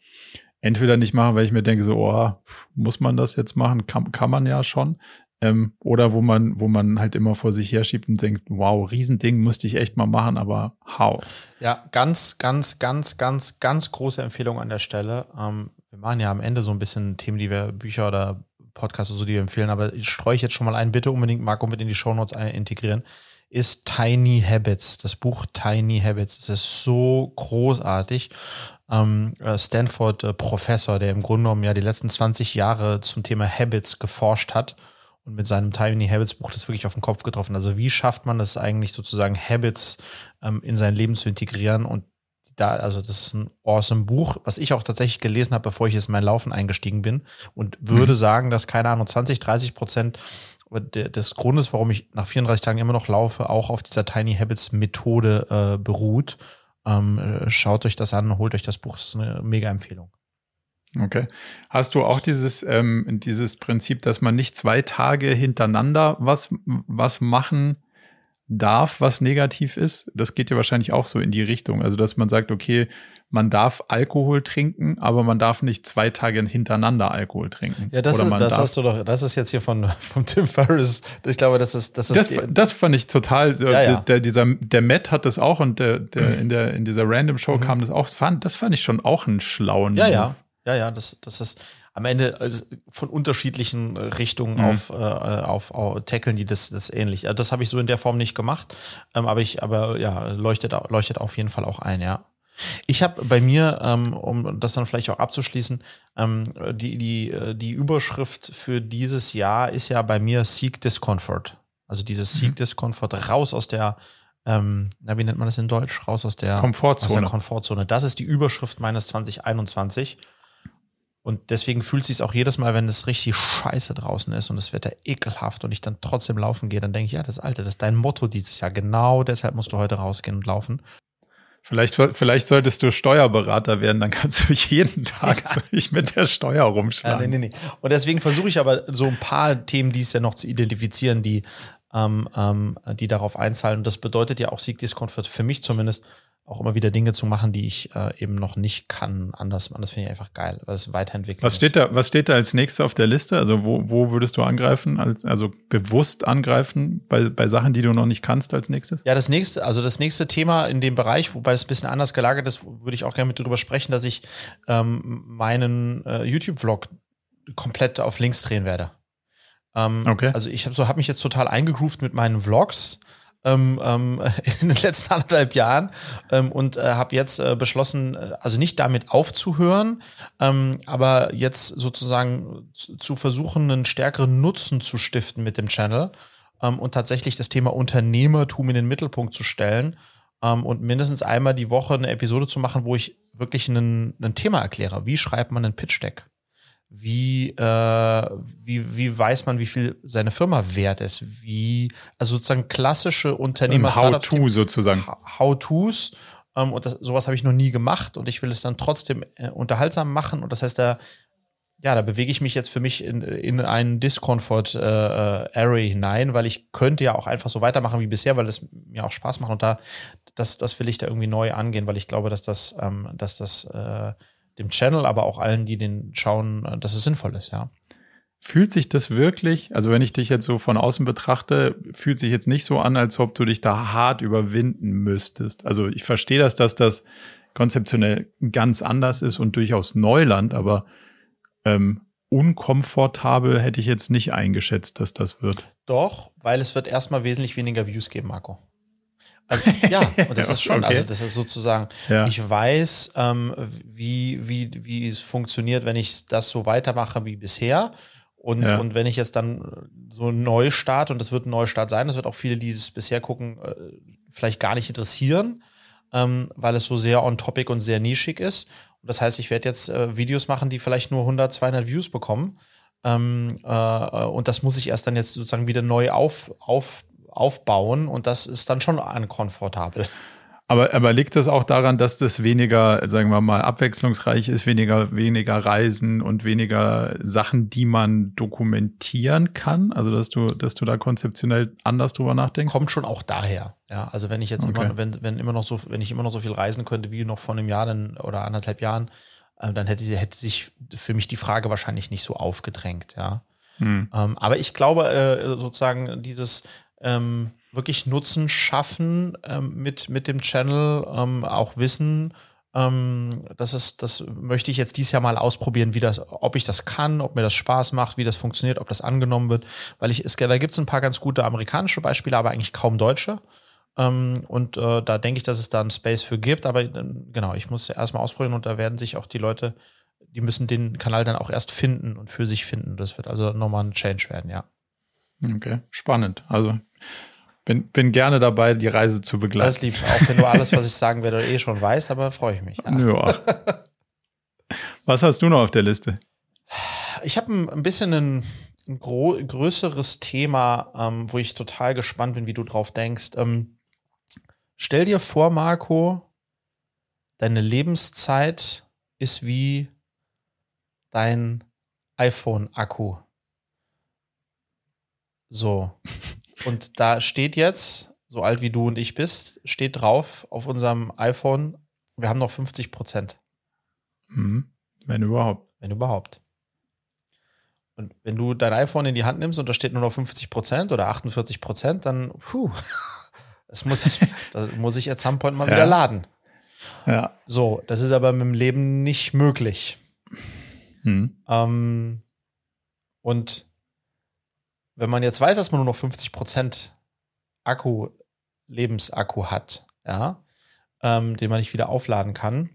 entweder nicht mache, weil ich mir denke, so, oh, muss man das jetzt machen? Kann, kann man ja schon. Ähm, oder wo man, wo man halt immer vor sich herschiebt und denkt, wow, Riesending musste ich echt mal machen, aber how? Ja, ganz, ganz, ganz, ganz, ganz große Empfehlung an der Stelle. Ähm, wir machen ja am Ende so ein bisschen Themen, die wir, Bücher oder Podcasts oder so, die wir empfehlen, aber ich streue ich jetzt schon mal ein, bitte unbedingt Marco mit in die Shownotes integrieren, ist Tiny Habits, das Buch Tiny Habits. Das ist so großartig. Ähm, äh, Stanford-Professor, der im Grunde genommen ja die letzten 20 Jahre zum Thema Habits geforscht hat und mit seinem Tiny Habits Buch das wirklich auf den Kopf getroffen. Also wie schafft man es eigentlich sozusagen Habits ähm, in sein Leben zu integrieren und da, also das ist ein awesome Buch, was ich auch tatsächlich gelesen habe, bevor ich jetzt in mein Laufen eingestiegen bin und würde mhm. sagen, dass keine Ahnung 20, 30 Prozent des Grundes, warum ich nach 34 Tagen immer noch laufe, auch auf dieser Tiny Habits Methode äh, beruht. Ähm, äh, schaut euch das an, holt euch das Buch, das ist eine mega Empfehlung. Okay. Hast du auch dieses, ähm, dieses Prinzip, dass man nicht zwei Tage hintereinander was, was machen darf, was negativ ist? Das geht ja wahrscheinlich auch so in die Richtung. Also, dass man sagt, okay, man darf Alkohol trinken, aber man darf nicht zwei Tage hintereinander Alkohol trinken. Ja, das, ist, das hast du doch, das ist jetzt hier von, von Tim Ferriss. Ich glaube, das ist, das ist. Das, das fand ich total, Ja, ja. Der, dieser, der Matt hat das auch und der, der, in der, in dieser Random Show Mhm. kam das auch. Das fand, das fand ich schon auch einen schlauen Ja, ja, Move. ja, ja, das, das ist am Ende also von unterschiedlichen Richtungen Mhm. auf, äh, auf, auf tackeln die das, das ähnlich. Also das habe ich so in der Form nicht gemacht, ähm, aber ich, aber ja, leuchtet, leuchtet auf jeden Fall auch ein, ja. Ich habe bei mir, ähm, um das dann vielleicht auch abzuschließen, ähm, die, die, äh, die Überschrift für dieses Jahr ist ja bei mir Seek Discomfort. Also dieses Mhm. Seek Discomfort raus aus der, ähm, na, wie nennt man das in Deutsch? Raus aus der Komfortzone. Aus der Komfortzone. Das ist die Überschrift meines 2021. Und deswegen fühlt es sich auch jedes Mal, wenn es richtig scheiße draußen ist und das Wetter ekelhaft und ich dann trotzdem laufen gehe, dann denke ich, ja, das Alte, das ist dein Motto dieses Jahr. Genau deshalb musst du heute rausgehen und laufen. Vielleicht, vielleicht solltest du Steuerberater werden, dann kannst du jeden Tag so ich mit der Steuer Ja, rumschlagen. nee, nee, nee. Und deswegen versuche ich aber so ein paar Themen, die es ja noch zu identifizieren, die, ähm, ähm, die darauf einzahlen. Und das bedeutet ja auch Sieg Discomfort für mich zumindest auch immer wieder Dinge zu machen, die ich äh, eben noch nicht kann. Anders, anders finde ich einfach geil, weil es weiterentwickelt Was steht da, was steht da als nächstes auf der Liste? Also wo, wo würdest du angreifen? Als, also bewusst angreifen bei, bei Sachen, die du noch nicht kannst als nächstes? Ja, das nächste, also das nächste Thema in dem Bereich, wobei es ein bisschen anders gelagert ist, würde ich auch gerne mit drüber sprechen, dass ich ähm, meinen äh, YouTube-Vlog komplett auf links drehen werde. Ähm, Okay. Also ich habe so, hab mich jetzt total eingegroovt mit meinen Vlogs ähm, ähm, in den letzten anderthalb Jahren ähm, und äh, habe jetzt äh, beschlossen, äh, also nicht damit aufzuhören, ähm, aber jetzt sozusagen zu, versuchen, einen stärkeren Nutzen zu stiften mit dem Channel ähm, und tatsächlich das Thema Unternehmertum in den Mittelpunkt zu stellen ähm, und mindestens einmal die Woche eine Episode zu machen, wo ich wirklich ein Thema erkläre. Wie schreibt man einen Pitch-Deck? Wie, äh, wie, wie weiß man, wie viel seine Firma wert ist? Wie, also sozusagen klassische Unternehmer How-to sozusagen. How-Tos. Ähm, und das, sowas habe ich noch nie gemacht und ich will es dann trotzdem äh, unterhaltsam machen. Und das heißt, da, ja, da bewege ich mich jetzt für mich in, in einen Discomfort-Area hinein, weil ich könnte ja auch einfach so weitermachen wie bisher, weil es mir auch Spaß macht. Und da, das, das will ich da irgendwie neu angehen, weil ich glaube, dass das, ähm, dass das äh, dem Channel, aber auch allen, die den schauen, äh, dass es sinnvoll ist, ja. Fühlt sich das wirklich, also wenn ich dich jetzt so von außen betrachte, fühlt sich jetzt nicht so an, als ob du dich da hart überwinden müsstest. Also ich verstehe das, dass das konzeptionell ganz anders ist und durchaus Neuland, aber ähm, unkomfortabel hätte ich jetzt nicht eingeschätzt, dass das wird. Doch, weil es wird erstmal wesentlich weniger Views geben, Marco. Also, ja, und das ist schon, Okay. also das ist sozusagen, Ja. ich weiß, ähm, wie, wie, wie es funktioniert, wenn ich das so weitermache wie bisher. Und, Ja. und wenn ich jetzt dann so einen Neustart, und das wird ein Neustart sein, das wird auch viele, die das bisher gucken, äh, vielleicht gar nicht interessieren, ähm, weil es so sehr on-topic und sehr nischig ist. Und das heißt, ich werde jetzt äh, Videos machen, die vielleicht nur 100, 200 Views bekommen. Ähm, äh, und das muss ich erst dann jetzt sozusagen wieder neu auf, auf, aufbauen. Und das ist dann schon unkomfortabel. Aber, aber liegt das auch daran, dass das weniger, sagen wir mal, abwechslungsreich ist, weniger, weniger Reisen und weniger Sachen, die man dokumentieren kann? Also, dass du, dass du da konzeptionell anders drüber nachdenkst? Kommt schon auch daher. Ja, also wenn ich jetzt Okay. immer, wenn, wenn immer noch so, wenn ich immer noch so viel reisen könnte wie noch vor einem Jahr dann, oder anderthalb Jahren, äh, dann hätte, hätte sich für mich die Frage wahrscheinlich nicht so aufgedrängt, ja. Hm. Ähm, aber ich glaube, äh, sozusagen dieses ähm, wirklich Nutzen schaffen ähm, mit, mit dem Channel, ähm, auch Wissen, ähm, das ist, das möchte ich jetzt dieses Jahr mal ausprobieren, wie das, ob ich das kann, ob mir das Spaß macht, wie das funktioniert, ob das angenommen wird. Weil ich, es, da gibt es ein paar ganz gute amerikanische Beispiele, aber eigentlich kaum deutsche. Ähm, und äh, da denke ich, dass es da einen Space für gibt. Aber äh, genau, ich muss erstmal ausprobieren und da werden sich auch die Leute, die müssen den Kanal dann auch erst finden und für sich finden. Das wird also nochmal ein Change werden, ja. Okay, spannend. Also, bin, bin gerne dabei, die Reise zu begleiten. Das lieb, auch wenn du alles, was ich sagen werde, eh schon weißt, aber freue ich mich. Ja. Was hast du noch auf der Liste? Ich habe ein, ein bisschen ein, ein größeres Thema, ähm, wo ich total gespannt bin, wie du drauf denkst. Ähm, stell dir vor, Marco, deine Lebenszeit ist wie dein iPhone-Akku. So. Und da steht jetzt, so alt wie du und ich bist, steht drauf auf unserem iPhone wir haben noch 50 Prozent. Mhm. Wenn überhaupt. Wenn überhaupt. Und wenn du dein iPhone in die Hand nimmst und da steht nur noch 50 Prozent oder 48 Prozent, dann, puh, das muss ich, das muss ich at some point mal ja. wieder laden. Ja. So, das ist aber mit dem Leben nicht möglich. Hm. Ähm, und wenn man jetzt weiß, dass man nur noch 50 Prozent Akku, Lebensakku hat, ja, ähm, den man nicht wieder aufladen kann.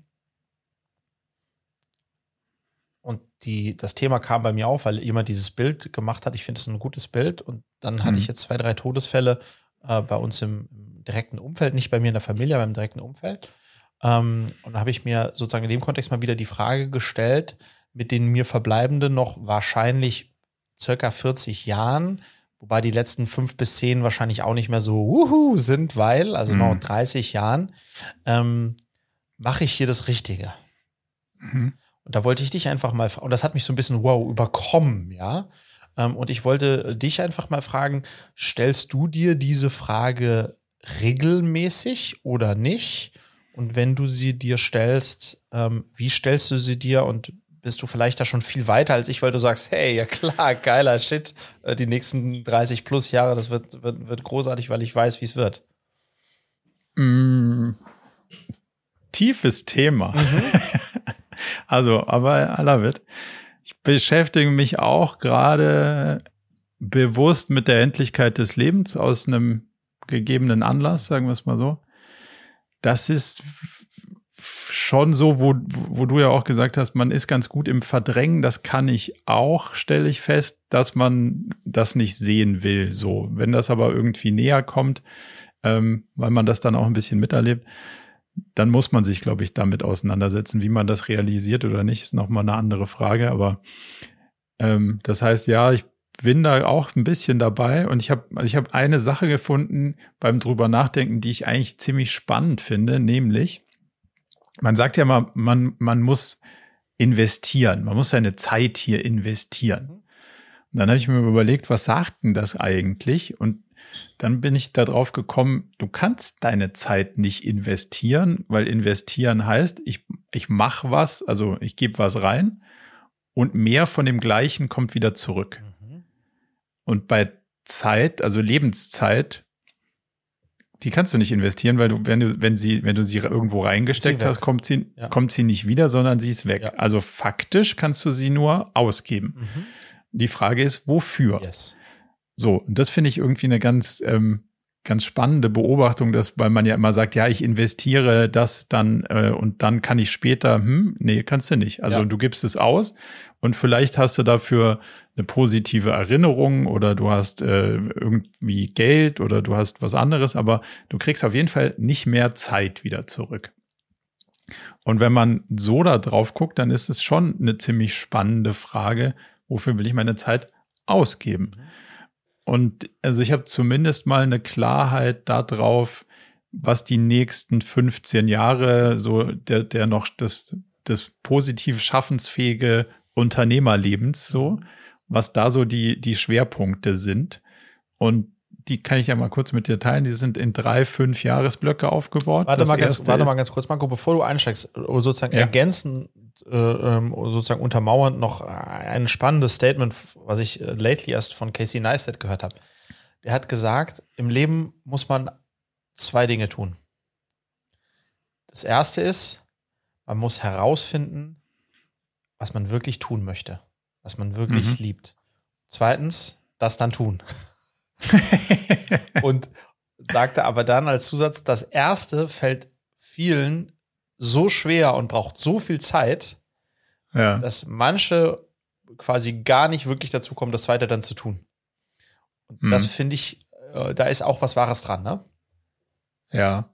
Und die, das Thema kam bei mir auf, weil jemand dieses Bild gemacht hat. Ich finde es ein gutes Bild. Und dann mhm. hatte ich jetzt zwei, drei Todesfälle äh, bei uns im, direkten Umfeld, nicht bei mir in der Familie, aber im direkten Umfeld. Ähm, und da habe ich mir sozusagen in dem Kontext mal wieder die Frage gestellt, mit den mir verbleibenden noch wahrscheinlich circa 40 Jahren, Wobei die letzten fünf bis zehn wahrscheinlich auch nicht mehr so wuhu sind, weil, also mhm. noch 30 Jahren, ähm, mache ich hier das Richtige. Mhm. Und da wollte ich dich einfach mal, und das hat mich so ein bisschen wow überkommen, ja. Ähm, und ich wollte dich einfach mal fragen, stellst du dir diese Frage regelmäßig oder nicht? Und wenn du sie dir stellst, ähm, wie stellst du sie dir und bist du vielleicht da schon viel weiter als ich, weil du sagst, hey, ja klar, geiler Shit, äh, die nächsten 30 plus Jahre, das wird, wird, wird großartig, weil ich weiß, wie es wird. Mm, tiefes Thema. Mhm. also, aber aller wird. Ich beschäftige mich auch gerade bewusst mit der Endlichkeit des Lebens aus einem gegebenen Anlass, sagen wir es mal so. Das ist schon so, wo, wo du ja auch gesagt hast, man ist ganz gut im Verdrängen. Das kann ich auch, stelle ich fest, dass man das nicht sehen will. So, wenn das aber irgendwie näher kommt, ähm, weil man das dann auch ein bisschen miterlebt, dann muss man sich, glaube ich, damit auseinandersetzen, wie man das realisiert oder nicht, ist nochmal eine andere Frage. Aber ähm, das heißt, ja, ich bin da auch ein bisschen dabei und ich habe also ich habe eine Sache gefunden beim drüber nachdenken, die ich eigentlich ziemlich spannend finde, nämlich man sagt ja mal, man, man muss investieren, man muss seine Zeit hier investieren. Mhm. Und dann habe ich mir überlegt, was sagt denn das eigentlich? Und dann bin ich darauf gekommen, du kannst deine Zeit nicht investieren, weil investieren heißt, ich, ich mache was, also ich gebe was rein und mehr von dem Gleichen kommt wieder zurück. Mhm. Und bei Zeit, also Lebenszeit, die kannst du nicht investieren, weil du, wenn du, wenn sie, wenn du sie irgendwo reingesteckt sie hast, kommt sie, ja. kommt sie nicht wieder, sondern sie ist weg. Ja. Also faktisch kannst du sie nur ausgeben. Mhm. Die Frage ist, wofür? Yes. So, und das finde ich irgendwie eine ganz, ähm, ganz spannende Beobachtung, dass, weil man ja immer sagt, ja, ich investiere das dann äh, und dann kann ich später, hm, nee, kannst du nicht. Also ja. du gibst es aus und vielleicht hast du dafür eine positive Erinnerung oder du hast äh, irgendwie Geld oder du hast was anderes, aber du kriegst auf jeden Fall nicht mehr Zeit wieder zurück. Und wenn man so da drauf guckt, dann ist es schon eine ziemlich spannende Frage, wofür will ich meine Zeit ausgeben? Und also ich habe zumindest mal eine Klarheit darauf, was die nächsten 15 Jahre so der, der noch das, das positiv schaffensfähige Unternehmerlebens so, was da so die, die Schwerpunkte sind. Und die kann ich ja mal kurz mit dir teilen. Die sind in drei, fünf Jahresblöcke aufgebaut. Warte, mal ganz, warte mal ganz kurz, Marco, bevor du einsteigst, sozusagen ja. ergänzen, äh, ähm, sozusagen untermauernd noch ein spannendes Statement, was ich äh, lately erst von Casey Neistat gehört habe. Der hat gesagt, im Leben muss man zwei Dinge tun. Das erste ist, man muss herausfinden, was man wirklich tun möchte, was man wirklich mhm. liebt. Zweitens, das dann tun. und sagte aber dann als Zusatz, das erste fällt vielen so schwer und braucht so viel Zeit, ja. dass manche quasi gar nicht wirklich dazu kommen, das zweite dann zu tun. Und mhm. das finde ich, äh, da ist auch was Wahres dran, ne? Ja.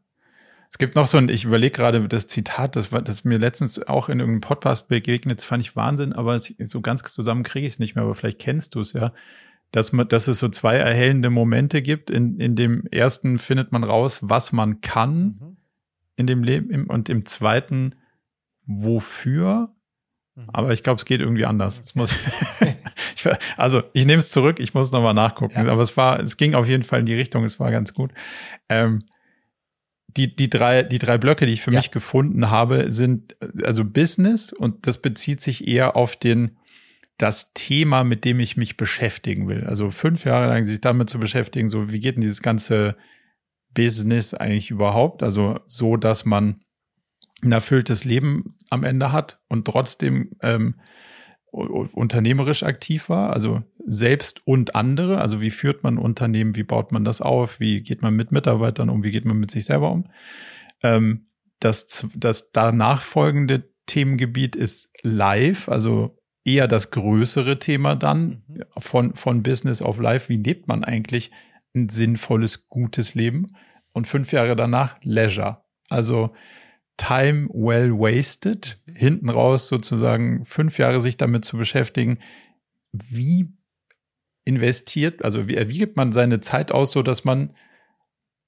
Es gibt noch so ein, ich überlege gerade das Zitat, das, das mir letztens auch in irgendeinem Podcast begegnet, das fand ich Wahnsinn, aber so ganz zusammen kriege ich es nicht mehr, aber vielleicht kennst du es ja, dass, man, dass es so zwei erhellende Momente gibt. In, in dem ersten findet man raus, was man kann mhm. in dem Leben und im zweiten, wofür. Mhm. Aber ich glaube, es geht irgendwie anders. Es muss ich, also ich nehme es zurück, ich muss nochmal nachgucken. Ja. Aber es war, es ging auf jeden Fall in die Richtung, es war ganz gut. Ähm, die, die, drei, die drei Blöcke, die ich für ja. mich gefunden habe, sind also Business und das bezieht sich eher auf den, das Thema, mit dem ich mich beschäftigen will. Also fünf Jahre lang sich damit zu beschäftigen, so wie geht denn dieses ganze Business eigentlich überhaupt? Also so, dass man ein erfülltes Leben am Ende hat und trotzdem ähm, unternehmerisch aktiv war, also selbst und andere. Also wie führt man Unternehmen, wie baut man das auf, wie geht man mit Mitarbeitern um, wie geht man mit sich selber um. Ähm, das, das danach folgende Themengebiet ist Live, also eher das größere Thema dann mhm. von, von Business auf Live. Wie lebt man eigentlich ein sinnvolles, gutes Leben? Und fünf Jahre danach Leisure. Also Time well wasted, hinten raus sozusagen fünf Jahre sich damit zu beschäftigen, wie investiert, also wie, wie gibt man seine Zeit aus, so dass man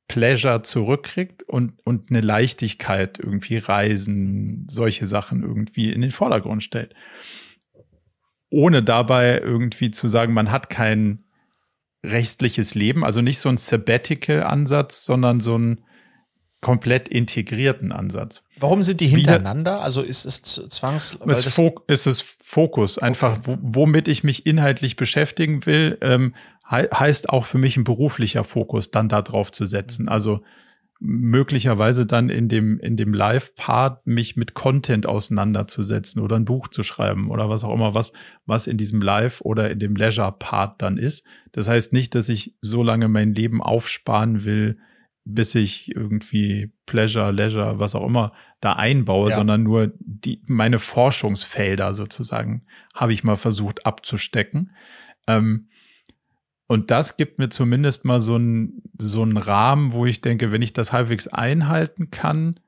Pleasure zurückkriegt und, und eine Leichtigkeit irgendwie Reisen, solche Sachen irgendwie in den Vordergrund stellt. Ohne dabei irgendwie zu sagen, man hat kein rechtliches Leben, also nicht so ein Sabbatical-Ansatz, sondern so ein komplett integrierten Ansatz. Warum sind die hintereinander? Wieder, also ist es zwangs... Es ist es Fokus, einfach okay. womit ich mich inhaltlich beschäftigen will, ähm, he heißt auch für mich ein beruflicher Fokus dann da drauf zu setzen. Mhm. Also möglicherweise dann in dem, in dem Live-Part mich mit Content auseinanderzusetzen oder ein Buch zu schreiben oder was auch immer, was, was in diesem Live- oder in dem Leisure-Part dann ist. Das heißt nicht, dass ich so lange mein Leben aufsparen will, bis ich irgendwie Pleasure, Leisure, was auch immer da einbaue, ja. sondern nur die, meine Forschungsfelder sozusagen habe ich mal versucht abzustecken. Ähm, und das gibt mir zumindest mal so einen so einen Rahmen, wo ich denke, wenn ich das halbwegs einhalten kann,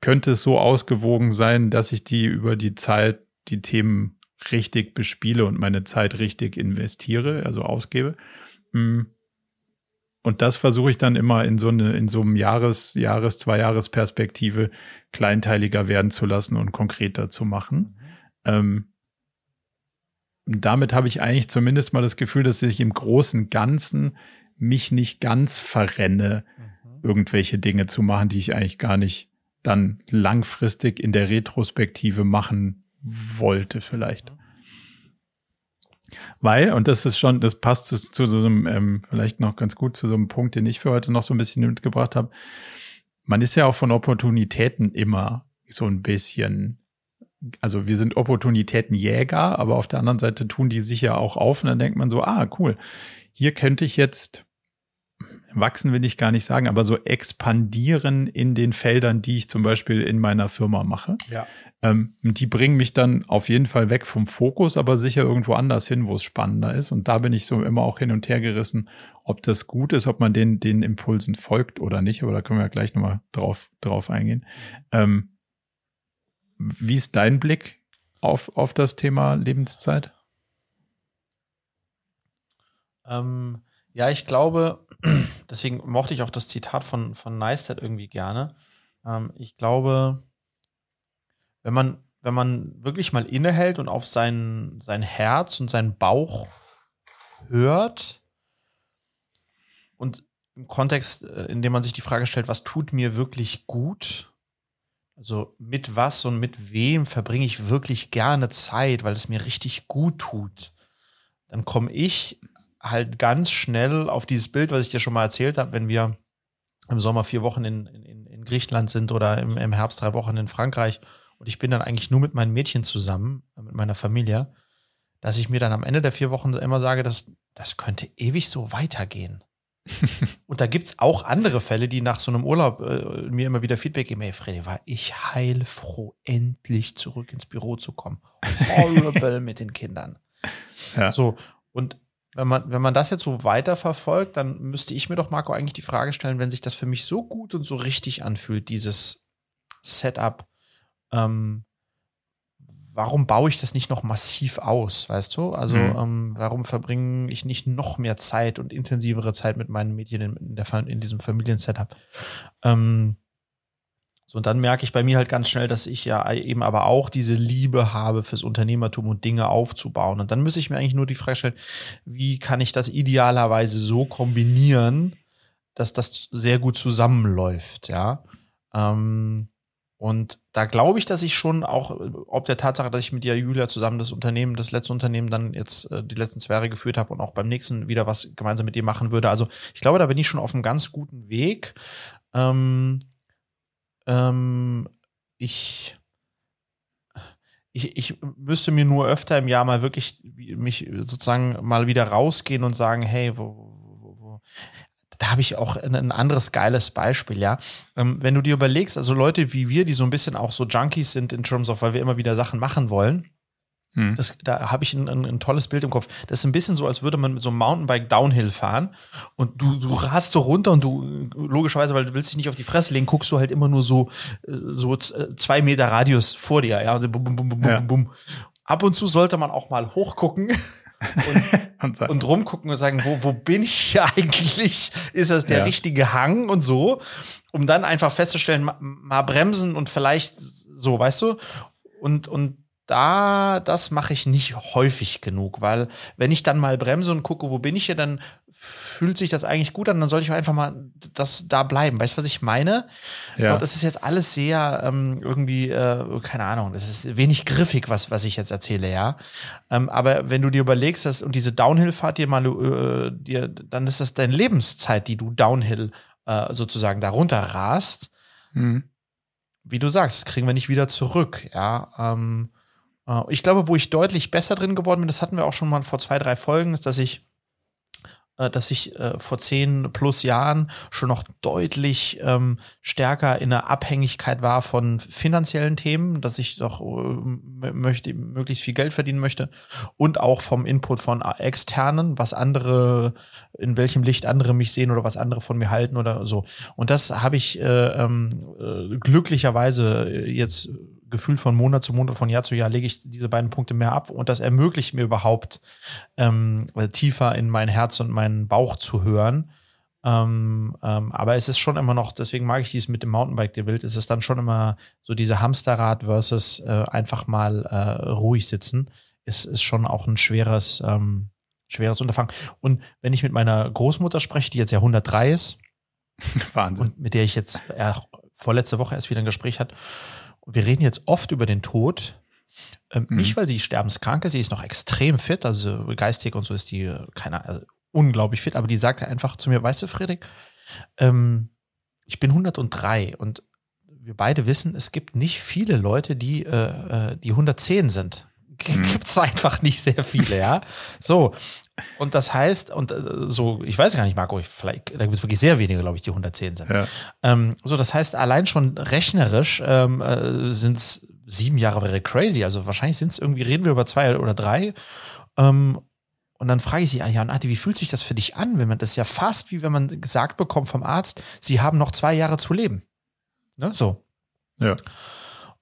könnte es so ausgewogen sein, dass ich die über die Zeit die Themen richtig bespiele und meine Zeit richtig investiere, also ausgebe. Hm. Und das versuche ich dann immer in so eine, in so einem Jahres, Jahres, zwei Jahres Perspektive kleinteiliger werden zu lassen und konkreter zu machen. Mhm. Ähm, damit habe ich eigentlich zumindest mal das Gefühl, dass ich im großen Ganzen mich nicht ganz verrenne, mhm. irgendwelche Dinge zu machen, die ich eigentlich gar nicht dann langfristig in der Retrospektive machen wollte, vielleicht. Mhm. Weil, und das ist schon, das passt zu, zu so einem, ähm, vielleicht noch ganz gut zu so einem Punkt, den ich für heute noch so ein bisschen mitgebracht habe. Man ist ja auch von Opportunitäten immer so ein bisschen, also wir sind Opportunitätenjäger, aber auf der anderen Seite tun die sich ja auch auf und dann denkt man so, ah, cool, hier könnte ich jetzt wachsen will ich gar nicht sagen, aber so expandieren in den Feldern, die ich zum Beispiel in meiner Firma mache. Ja. Ähm, die bringen mich dann auf jeden Fall weg vom Fokus, aber sicher irgendwo anders hin, wo es spannender ist. Und da bin ich so immer auch hin und her gerissen, ob das gut ist, ob man den, den Impulsen folgt oder nicht. Aber da können wir ja gleich nochmal drauf, drauf eingehen. Ähm, wie ist dein Blick auf, auf das Thema Lebenszeit? Ähm, ja, ich glaube, deswegen mochte ich auch das Zitat von, von Neistat irgendwie gerne. Ähm, ich glaube, wenn man, wenn man wirklich mal innehält und auf sein, sein Herz und seinen Bauch hört und im Kontext, äh, in dem man sich die Frage stellt, was tut mir wirklich gut? Also mit was und mit wem verbringe ich wirklich gerne Zeit, weil es mir richtig gut tut? Dann komme ich halt ganz schnell auf dieses Bild, was ich dir schon mal erzählt habe, wenn wir im Sommer vier Wochen in, in, in Griechenland sind oder im, im Herbst drei Wochen in Frankreich und ich bin dann eigentlich nur mit meinen Mädchen zusammen, mit meiner Familie, dass ich mir dann am Ende der vier Wochen immer sage, dass das könnte ewig so weitergehen. und da gibt es auch andere Fälle, die nach so einem Urlaub äh, mir immer wieder Feedback geben, hey Freddy, war ich heilfroh, endlich zurück ins Büro zu kommen. Horrible mit den Kindern. Ja. So, und wenn man, wenn man das jetzt so weiterverfolgt, dann müsste ich mir doch, Marco, eigentlich die Frage stellen, wenn sich das für mich so gut und so richtig anfühlt, dieses Setup, ähm, warum baue ich das nicht noch massiv aus, weißt du? Also, mhm. ähm, warum verbringe ich nicht noch mehr Zeit und intensivere Zeit mit meinen Mädchen in, in, der, in diesem Familiensetup? Ähm, so, und dann merke ich bei mir halt ganz schnell, dass ich ja eben aber auch diese Liebe habe fürs Unternehmertum und Dinge aufzubauen. Und dann müsste ich mir eigentlich nur die Frage stellen, wie kann ich das idealerweise so kombinieren, dass das sehr gut zusammenläuft, ja. Ähm, und da glaube ich, dass ich schon auch, ob der Tatsache, dass ich mit dir, Julia, zusammen das Unternehmen, das letzte Unternehmen dann jetzt äh, die letzten zwei Jahre geführt habe und auch beim nächsten wieder was gemeinsam mit dir machen würde. Also ich glaube, da bin ich schon auf einem ganz guten Weg. Ähm, ähm, ich, ich, ich müsste mir nur öfter im Jahr mal wirklich mich sozusagen mal wieder rausgehen und sagen, hey, wo, wo, wo, da habe ich auch ein, anderes geiles Beispiel, ja. Ähm, wenn du dir überlegst, also Leute wie wir, die so ein bisschen auch so Junkies sind in terms of, weil wir immer wieder Sachen machen wollen, hm. Das, da habe ich ein, ein, ein, tolles Bild im Kopf. Das ist ein bisschen so, als würde man mit so einem Mountainbike Downhill fahren und du, du rast so runter und du, logischerweise, weil du willst dich nicht auf die Fresse legen, guckst du halt immer nur so, äh, so äh, zwei Meter Radius vor dir, ja, und, bum, bum, bum, bum, ja. bum. Ab und zu sollte man auch mal hochgucken und, und, und rumgucken und sagen, wo, wo bin ich hier eigentlich? Ist das der ja. richtige Hang und so? Um dann einfach festzustellen, mal, mal bremsen und vielleicht so, weißt du? Und, und da, das mache ich nicht häufig genug, weil wenn ich dann mal bremse und gucke, wo bin ich hier, dann fühlt sich das eigentlich gut an, dann sollte ich einfach mal das da bleiben. Weißt du, was ich meine? Ja. Und das ist jetzt alles sehr ähm, irgendwie, äh, keine Ahnung, das ist wenig griffig, was, was ich jetzt erzähle, ja. Ähm, aber wenn du dir überlegst, dass, und diese Downhill-Fahrt dir mal, äh, dir, dann ist das deine Lebenszeit, die du Downhill äh, sozusagen darunter rast. Mhm. Wie du sagst, kriegen wir nicht wieder zurück, ja. Ähm, äh, ich glaube, wo ich deutlich besser drin geworden bin, das hatten wir auch schon mal vor zwei, drei Folgen, ist, dass ich äh, dass ich äh, vor zehn plus Jahren schon noch deutlich ähm, stärker in der Abhängigkeit war von finanziellen Themen, dass ich doch äh, möchte, möglichst viel Geld verdienen möchte und auch vom Input von externen, was andere, in welchem Licht andere mich sehen oder was andere von mir halten oder so. Und das habe ich äh, ähm, äh, glücklicherweise jetzt gefühlt von Monat zu Monat, von Jahr zu Jahr lege ich diese beiden Punkte mehr ab und das ermöglicht mir überhaupt ähm, tiefer in mein Herz und meinen Bauch zu hören. Ähm, ähm, aber es ist schon immer noch, deswegen mag ich dies mit dem Mountainbike der Wild, es ist dann schon immer so diese Hamsterrad versus äh, einfach mal äh, ruhig sitzen, ist, ist schon auch ein schweres, ähm, schweres Unterfangen. Und wenn ich mit meiner Großmutter spreche, die jetzt ja 103 ist, Wahnsinn. Und mit der ich jetzt äh, vorletzte Woche erst wieder ein Gespräch hatte, wir reden jetzt oft über den Tod. Ähm, mhm. Nicht, weil sie sterbenskrank ist, sie ist noch extrem fit, also geistig und so ist die, keine also unglaublich fit, aber die sagte einfach zu mir, weißt du, Friedrich, ähm, ich bin 103 und wir beide wissen, es gibt nicht viele Leute, die, äh, äh die 110 sind. Mhm. Gibt es einfach nicht sehr viele, ja. So, und das heißt, und äh, so, ich weiß gar nicht, Marco, ich, vielleicht, da gibt es wirklich sehr wenige, glaube ich, die 110 sind. Ja. Ähm, so, das heißt, allein schon rechnerisch ähm, äh, sind es sieben Jahre wäre crazy. Also wahrscheinlich sind es irgendwie, reden wir über zwei oder drei. Ähm, und dann frage ich sie, ah, ja, Adi, wie fühlt sich das für dich an, wenn man das ist ja fast wie wenn man gesagt bekommt vom Arzt, sie haben noch zwei Jahre zu leben. Ne? So. Ja.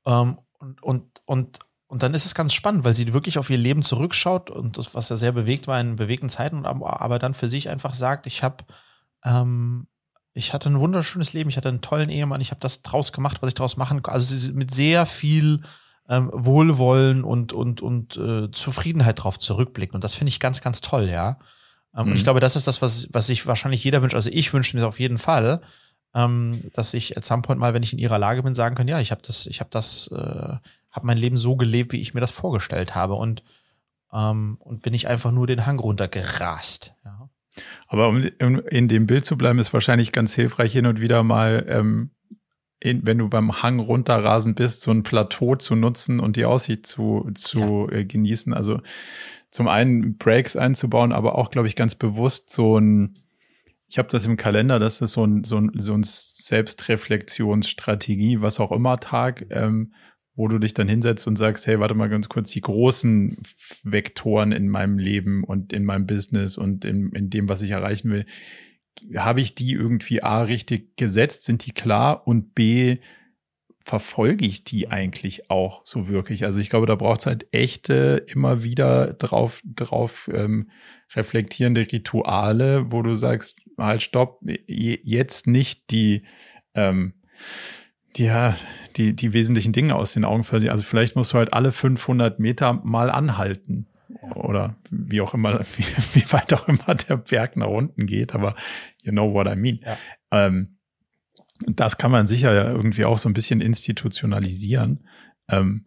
Ähm, und, und, und und dann ist es ganz spannend, weil sie wirklich auf ihr Leben zurückschaut und das, was ja sehr bewegt war in bewegten Zeiten, aber dann für sich einfach sagt, ich habe, ähm, ich hatte ein wunderschönes Leben, ich hatte einen tollen Ehemann, ich habe das draus gemacht, was ich draus machen konnte. Also mit sehr viel ähm, Wohlwollen und, und, und äh, Zufriedenheit drauf zurückblicken. Und das finde ich ganz, ganz toll, ja. Ähm, mhm. Und ich glaube, das ist das, was, was sich wahrscheinlich jeder wünscht. Also ich wünsche mir auf jeden Fall, ähm, dass ich at some point mal, wenn ich in ihrer Lage bin, sagen kann, ja, ich habe das, ich habe das äh, habe mein Leben so gelebt, wie ich mir das vorgestellt habe und, ähm, und bin ich einfach nur den Hang runtergerast. Ja. Aber um in, dem Bild zu bleiben, ist wahrscheinlich ganz hilfreich, hin und wieder mal, ähm, in, wenn du beim Hang runterrasen bist, so ein Plateau zu nutzen und die Aussicht zu, zu ja. äh, genießen. Also zum einen Breaks einzubauen, aber auch, glaube ich, ganz bewusst so ein, ich habe das im Kalender, das ist so ein, so ein, so ein Selbstreflexionsstrategie, was auch immer Tag, ähm, wo du dich dann hinsetzt und sagst, hey, warte mal ganz kurz, die großen Vektoren in meinem Leben und in meinem Business und in, in dem, was ich erreichen will, habe ich die irgendwie A richtig gesetzt, sind die klar und B verfolge ich die eigentlich auch so wirklich? Also ich glaube, da braucht es halt echte, immer wieder drauf, drauf ähm, reflektierende Rituale, wo du sagst, halt stopp, jetzt nicht die ähm, ja, die, die wesentlichen Dinge aus den Augen verlieren. Also vielleicht musst du halt alle 500 Meter mal anhalten oder wie auch immer, wie, wie, weit auch immer der Berg nach unten geht, aber you know what I mean. Ja. Ähm, das kann man sicher ja irgendwie auch so ein bisschen institutionalisieren. Ähm,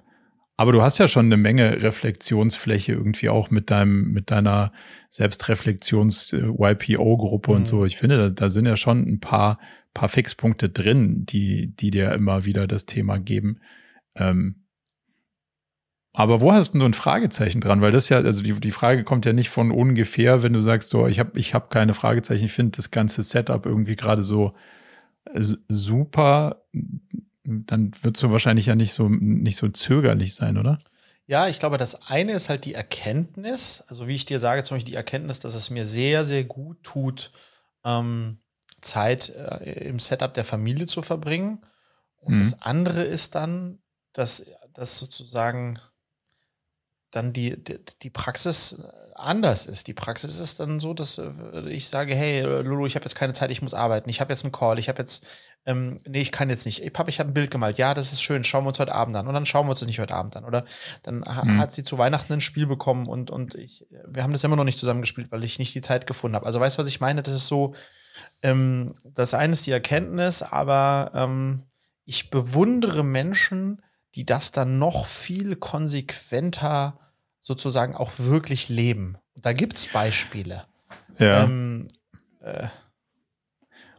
aber du hast ja schon eine Menge Reflexionsfläche irgendwie auch mit deinem, mit deiner Selbstreflexions-YPO-Gruppe mhm. und so. Ich finde, da, da, sind ja schon ein paar, paar Fixpunkte drin, die, die dir immer wieder das Thema geben. Ähm, aber wo hast du ein Fragezeichen dran? Weil das ja, also die, die Frage kommt ja nicht von ungefähr, wenn du sagst, so, ich habe ich hab keine Fragezeichen, ich finde das ganze Setup irgendwie gerade so äh, super, dann würdest du wahrscheinlich ja nicht so, nicht so zögerlich sein, oder? Ja, ich glaube, das eine ist halt die Erkenntnis, also wie ich dir sage, zum Beispiel die Erkenntnis, dass es mir sehr, sehr gut tut, ähm, Zeit äh, im Setup der Familie zu verbringen. Und mhm. das andere ist dann, dass das sozusagen dann die, die, die Praxis anders ist. Die Praxis ist dann so, dass äh, ich sage, hey, Lulu, ich habe jetzt keine Zeit, ich muss arbeiten. Ich habe jetzt einen Call, ich habe jetzt, ähm, nee, ich kann jetzt nicht. Ey, Papa, ich habe ein Bild gemalt. Ja, das ist schön, schauen wir uns heute Abend an. Und dann schauen wir uns das nicht heute Abend an. Oder dann mhm. hat sie zu Weihnachten ein Spiel bekommen und, und ich, wir haben das immer noch nicht zusammengespielt, weil ich nicht die Zeit gefunden habe. Also weißt du, was ich meine? Das ist so, ähm, das eine ist die Erkenntnis, aber ähm, ich bewundere Menschen, die das dann noch viel konsequenter sozusagen auch wirklich leben. Und da gibt es Beispiele. Ja. Ähm, äh,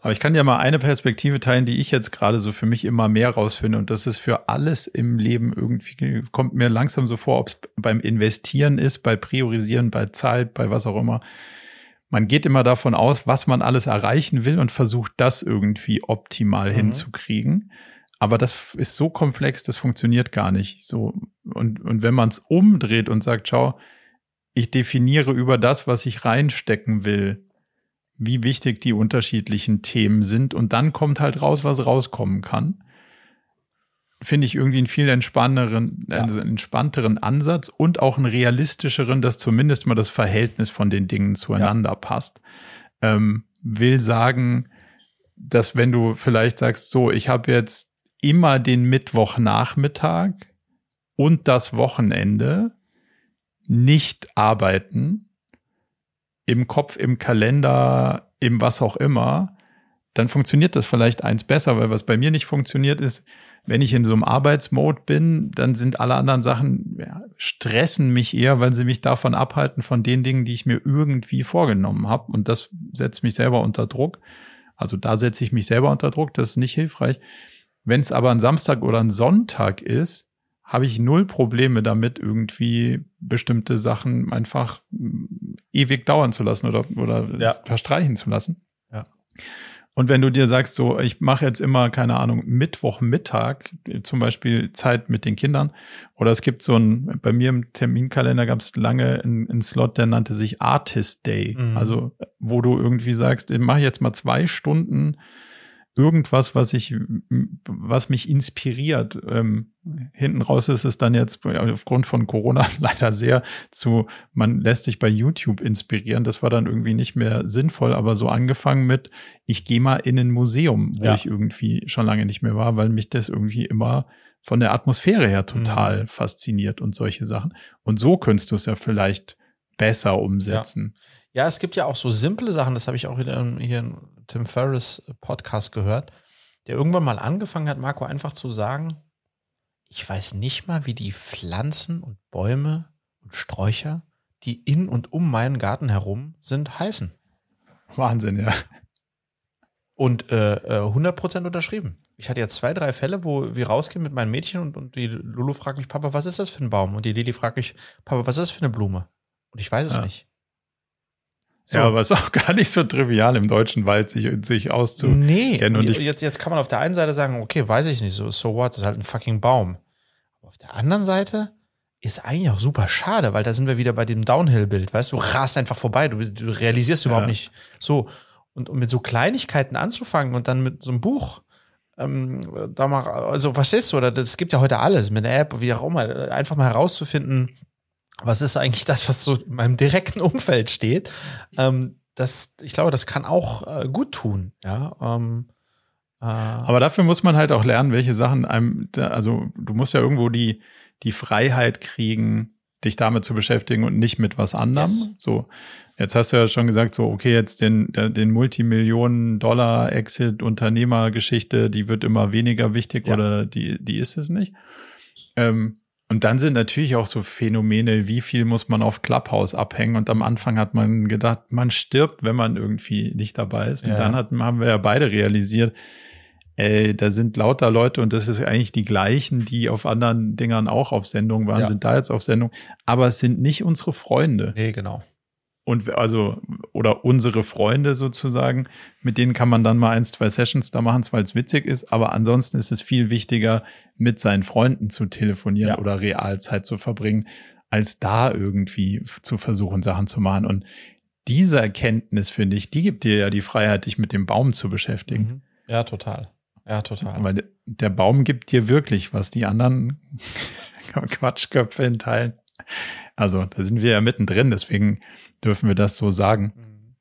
aber ich kann ja mal eine Perspektive teilen, die ich jetzt gerade so für mich immer mehr rausfinde. Und das ist für alles im Leben irgendwie, kommt mir langsam so vor, ob es beim Investieren ist, bei Priorisieren, bei Zeit, bei was auch immer. Man geht immer davon aus, was man alles erreichen will und versucht das irgendwie optimal mhm. hinzukriegen. Aber das ist so komplex, das funktioniert gar nicht. So, und, und wenn man es umdreht und sagt, schau, ich definiere über das, was ich reinstecken will, wie wichtig die unterschiedlichen Themen sind und dann kommt halt raus, was rauskommen kann. Finde ich irgendwie einen viel entspannteren, ja. also entspannteren Ansatz und auch einen realistischeren, dass zumindest mal das Verhältnis von den Dingen zueinander ja. passt. Ähm, will sagen, dass wenn du vielleicht sagst, so, ich habe jetzt immer den Mittwochnachmittag und das Wochenende nicht arbeiten, im Kopf, im Kalender, im was auch immer, dann funktioniert das vielleicht eins besser, weil was bei mir nicht funktioniert ist, wenn ich in so einem Arbeitsmode bin, dann sind alle anderen Sachen, ja, stressen mich eher, weil sie mich davon abhalten, von den Dingen, die ich mir irgendwie vorgenommen habe. Und das setzt mich selber unter Druck. Also da setze ich mich selber unter Druck, das ist nicht hilfreich. Wenn es aber ein Samstag oder ein Sonntag ist, habe ich null Probleme damit, irgendwie bestimmte Sachen einfach mm, ewig dauern zu lassen oder, oder ja. verstreichen zu lassen. Ja. Und wenn du dir sagst, so, ich mache jetzt immer, keine Ahnung, Mittwochmittag, zum Beispiel Zeit mit den Kindern, oder es gibt so ein, bei mir im Terminkalender gab es lange einen, einen, Slot, der nannte sich Artist Day. Mhm. Also, wo du irgendwie sagst, ich mache jetzt mal zwei Stunden irgendwas, was ich, was mich inspiriert. Ähm, hinten raus ist es dann jetzt aufgrund von Corona leider sehr zu, man lässt sich bei YouTube inspirieren. Das war dann irgendwie nicht mehr sinnvoll, aber so angefangen mit, ich gehe mal in ein Museum, wo ja. ich irgendwie schon lange nicht mehr war, weil mich das irgendwie immer von der Atmosphäre her total mhm. fasziniert und solche Sachen. Und so könntest du es ja vielleicht besser umsetzen. Ja. Ja. es gibt ja auch so simple Sachen, das habe ich auch hier, hier Tim Ferriss Podcast gehört, der irgendwann mal angefangen hat, Marco einfach zu sagen, ich weiß nicht mal, wie die Pflanzen und Bäume und Sträucher, die in und um meinen Garten herum sind, heißen. Wahnsinn, ja. Und äh, 100% äh, unterschrieben. Ich hatte jetzt zwei, drei Fälle, wo wir rausgehen mit meinen Mädchen und, und die Lulu fragt mich, Papa, was ist das für ein Baum? Und die Lili fragt mich, Papa, was ist das für eine Blume? Und ich weiß es ja. nicht. So. Ja, aber es ist auch gar nicht so trivial, im deutschen Wald sich, sich auszukennen. Nee, und jetzt, jetzt kann man auf der einen Seite sagen, okay, weiß ich nicht, so, so what, das ist halt ein fucking Baum. Aber auf der anderen Seite ist eigentlich auch super schade, weil da sind wir wieder bei dem Downhill-Bild, weißt du, du rast einfach vorbei, du, du realisierst ja. überhaupt nicht so. Und um mit so Kleinigkeiten anzufangen und dann mit so einem Buch, ähm, da mal, also verstehst du, oder das gibt ja heute alles mit einer App, wie auch immer, einfach mal herauszufinden, was ist eigentlich das, was so in meinem direkten Umfeld steht? Ähm, das, ich glaube, das kann auch äh, gut tun, ja. Ähm, äh, Aber dafür muss man halt auch lernen, welche Sachen einem, also du musst ja irgendwo die, die Freiheit kriegen, dich damit zu beschäftigen und nicht mit was anderem. Yes. So, jetzt hast du ja schon gesagt, so, okay, jetzt den, den Multimillionen-Dollar-Exit-Unternehmergeschichte, die wird immer weniger wichtig Ja. oder die, die ist es nicht. Ähm, und dann sind natürlich auch so Phänomene, wie viel muss man auf Clubhouse abhängen? Und am Anfang hat man gedacht, man stirbt, wenn man irgendwie nicht dabei ist. Und Ja. dann hat, haben wir ja beide realisiert, ey, da sind lauter Leute und das ist eigentlich die gleichen, die auf anderen Dingern auch auf Sendung waren, Ja. sind da jetzt auf Sendung. Aber es sind nicht unsere Freunde. Nee, genau. Und also, oder unsere Freunde sozusagen, mit denen kann man dann mal ein, zwei Sessions da machen, weil es witzig ist. Aber ansonsten ist es viel wichtiger, mit seinen Freunden zu telefonieren Ja. oder Realzeit zu verbringen, als da irgendwie zu versuchen, Sachen zu machen. Und diese Erkenntnis, finde ich, die gibt dir ja die Freiheit, dich mit dem Baum zu beschäftigen. Mhm. Ja, total. Ja, total. Weil de- der Baum gibt dir wirklich, was die anderen Quatschköpfe in Teilen. Also da sind wir ja mittendrin, deswegen dürfen wir das so sagen, Mhm.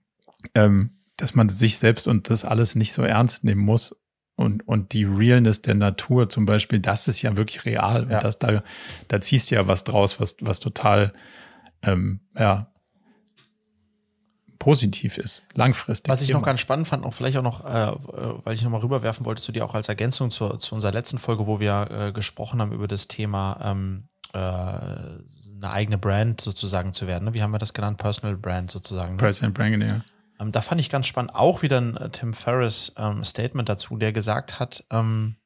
ähm, dass man sich selbst und das alles nicht so ernst nehmen muss. Und, und die Realness der Natur zum Beispiel, das ist ja wirklich real. Ja. Und das da, da ziehst du ja was draus, was, was total ähm, ja, positiv ist, langfristig. Was ich noch immer. ganz spannend fand, auch vielleicht auch noch, äh, weil ich noch mal rüberwerfen wollte zu dir auch als Ergänzung zu, zu unserer letzten Folge, wo wir äh, gesprochen haben über das Thema ähm, äh, eine eigene Brand sozusagen zu werden. Ne? Wie haben wir das genannt? Personal Brand sozusagen. Ne? President Brangen, ja. Ähm, da fand ich ganz spannend auch wieder ein äh, Tim Ferriss ähm, Statement dazu, der gesagt hat, ähm,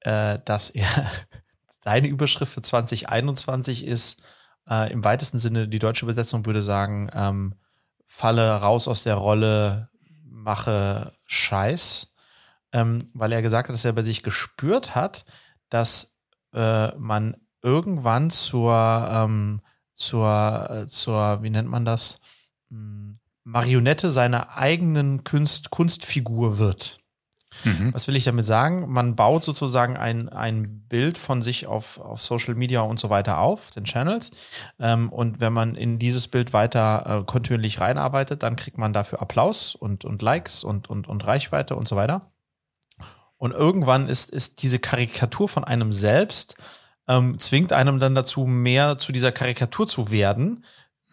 äh, dass er seine Überschrift für 2021 ist, äh, im weitesten Sinne, die deutsche Übersetzung würde sagen, ähm, falle raus aus der Rolle, mache Scheiß, ähm, weil er gesagt hat, dass er bei sich gespürt hat, dass äh, man irgendwann zur, ähm, zur, äh, zur, wie nennt man das? Hm, Marionette seiner eigenen Kunst, Kunstfigur wird. Mhm. Was will ich damit sagen? Man baut sozusagen ein, ein Bild von sich auf, auf Social Media und so weiter auf, den Channels. Ähm, und wenn man in dieses Bild weiter äh, kontinuierlich reinarbeitet, dann kriegt man dafür Applaus und, und Likes und, und, und Reichweite und so weiter. Und irgendwann ist, ist diese Karikatur von einem selbst, ähm, zwingt einem dann dazu, mehr zu dieser Karikatur zu werden,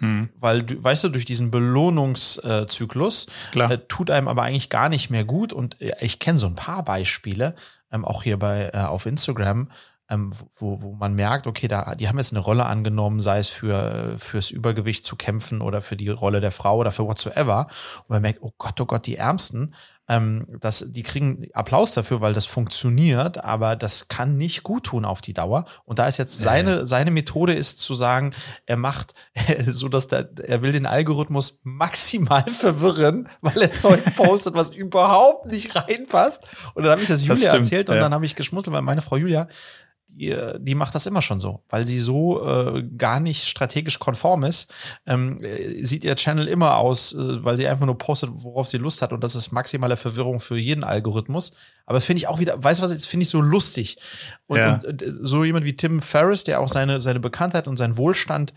Mhm. weil, du, weißt du, durch diesen Belohnungszyklus äh, tut einem aber eigentlich gar nicht mehr gut. Und äh, ich kenne so ein paar Beispiele, ähm, auch hier bei äh, auf Instagram, ähm, wo, wo man merkt, okay, da, die haben jetzt eine Rolle angenommen, sei es für fürs Übergewicht zu kämpfen oder für die Rolle der Frau oder für whatsoever. Und man merkt, oh Gott, oh Gott, die Ärmsten, ähm, das, die kriegen Applaus dafür, weil das funktioniert, aber das kann nicht gut tun auf die Dauer. Und da ist jetzt seine, seine Methode ist zu sagen, er macht so, dass der, er will den Algorithmus maximal verwirren, weil er Zeug postet, was überhaupt nicht reinpasst. Und dann habe ich das Julia stimmt, erzählt und ja. dann habe ich geschmunzelt, weil meine Frau Julia, die, die macht das immer schon so, weil sie so äh, gar nicht strategisch konform ist. Ähm, äh, sieht ihr Channel immer aus, äh, weil sie einfach nur postet, worauf sie Lust hat und das ist maximale Verwirrung für jeden Algorithmus. Aber das finde ich auch wieder, weißt du was, das finde ich so lustig. Und, Ja. und äh, so jemand wie Tim Ferriss, der auch seine, seine Bekanntheit und seinen Wohlstand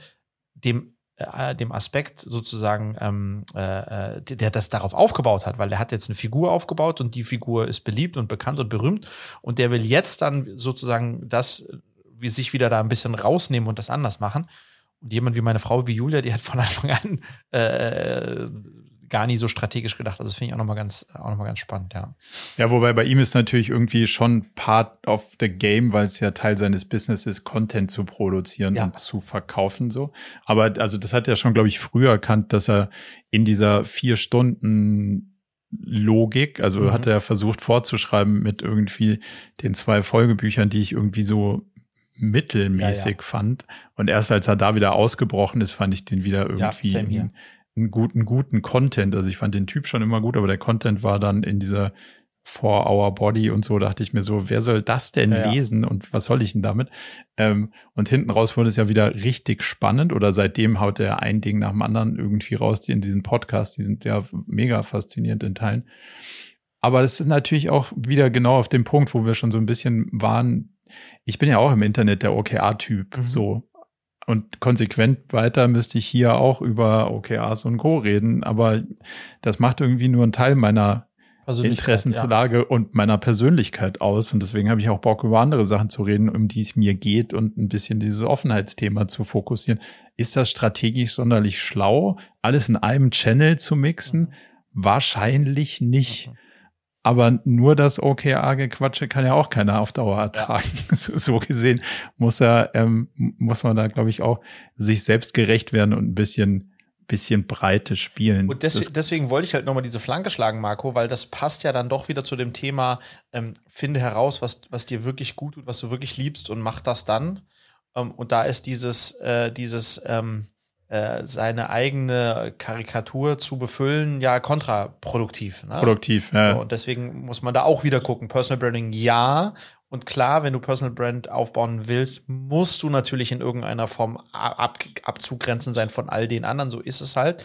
dem äh, dem Aspekt sozusagen, ähm, äh, äh, der, das darauf aufgebaut hat, weil er hat jetzt eine Figur aufgebaut und die Figur ist beliebt und bekannt und berühmt und der will jetzt dann sozusagen das wie sich wieder da ein bisschen rausnehmen und das anders machen. Und jemand wie meine Frau, wie Julia, die hat von Anfang an äh, gar nie so strategisch gedacht. Also das finde ich auch nochmal ganz, auch noch mal ganz spannend, ja. Ja, wobei bei ihm ist natürlich irgendwie schon Part of the game, weil es ja Teil seines Business ist, Content zu produzieren Ja. und zu verkaufen so. Aber also das hat er schon, glaube ich, früher erkannt, dass er in dieser vier Stunden Logik, also Mhm. hat er versucht vorzuschreiben mit irgendwie den zwei Folgebüchern, die ich irgendwie so mittelmäßig Ja, ja. fand. Und erst als er da wieder ausgebrochen ist, fand ich den wieder irgendwie here. Einen, guten, guten Content. Also ich fand den Typ schon immer gut, aber der Content war dann in dieser For Our Body und so, dachte ich mir so, wer soll das denn Ja, ja. lesen und was soll ich denn damit? Ähm, und hinten raus wurde es ja wieder richtig spannend oder seitdem haut er ein Ding nach dem anderen irgendwie raus, die in diesen Podcast, die sind ja mega faszinierend in Teilen. Aber das ist natürlich auch wieder genau auf dem Punkt, wo wir schon so ein bisschen waren. Ich bin ja auch im Internet der OKR-Typ, Mhm. so. Und konsequent weiter müsste ich hier auch über OKRs und Co. reden, aber das macht irgendwie nur einen Teil meiner Interessenslage ja. und meiner Persönlichkeit aus. Und deswegen habe ich auch Bock, über andere Sachen zu reden, um die es mir geht und ein bisschen dieses Offenheitsthema zu fokussieren. Ist das strategisch sonderlich schlau, alles in einem Channel zu mixen? Mhm. Wahrscheinlich nicht. Mhm. Aber nur das OKR-Gequatsche kann ja auch keiner auf Dauer ertragen. Ja. So, gesehen muss er, ähm, muss man da, glaube ich, auch sich selbst gerecht werden und ein bisschen bisschen Breite spielen. Und deswegen, deswegen wollte ich halt nochmal diese Flanke schlagen, Marco, weil das passt ja dann doch wieder zu dem Thema, ähm, finde heraus, was, was dir wirklich gut tut, was du wirklich liebst und mach das dann. Ähm, und da ist dieses, äh, dieses ähm, äh, seine eigene Karikatur zu befüllen, ja kontraproduktiv. Ne? Produktiv, ja. So, und deswegen muss man da auch wieder gucken. Personal Branding ja. Und klar, wenn du Personal Brand aufbauen willst, musst du natürlich in irgendeiner Form ab, abzugrenzen sein von all den anderen. So ist es halt.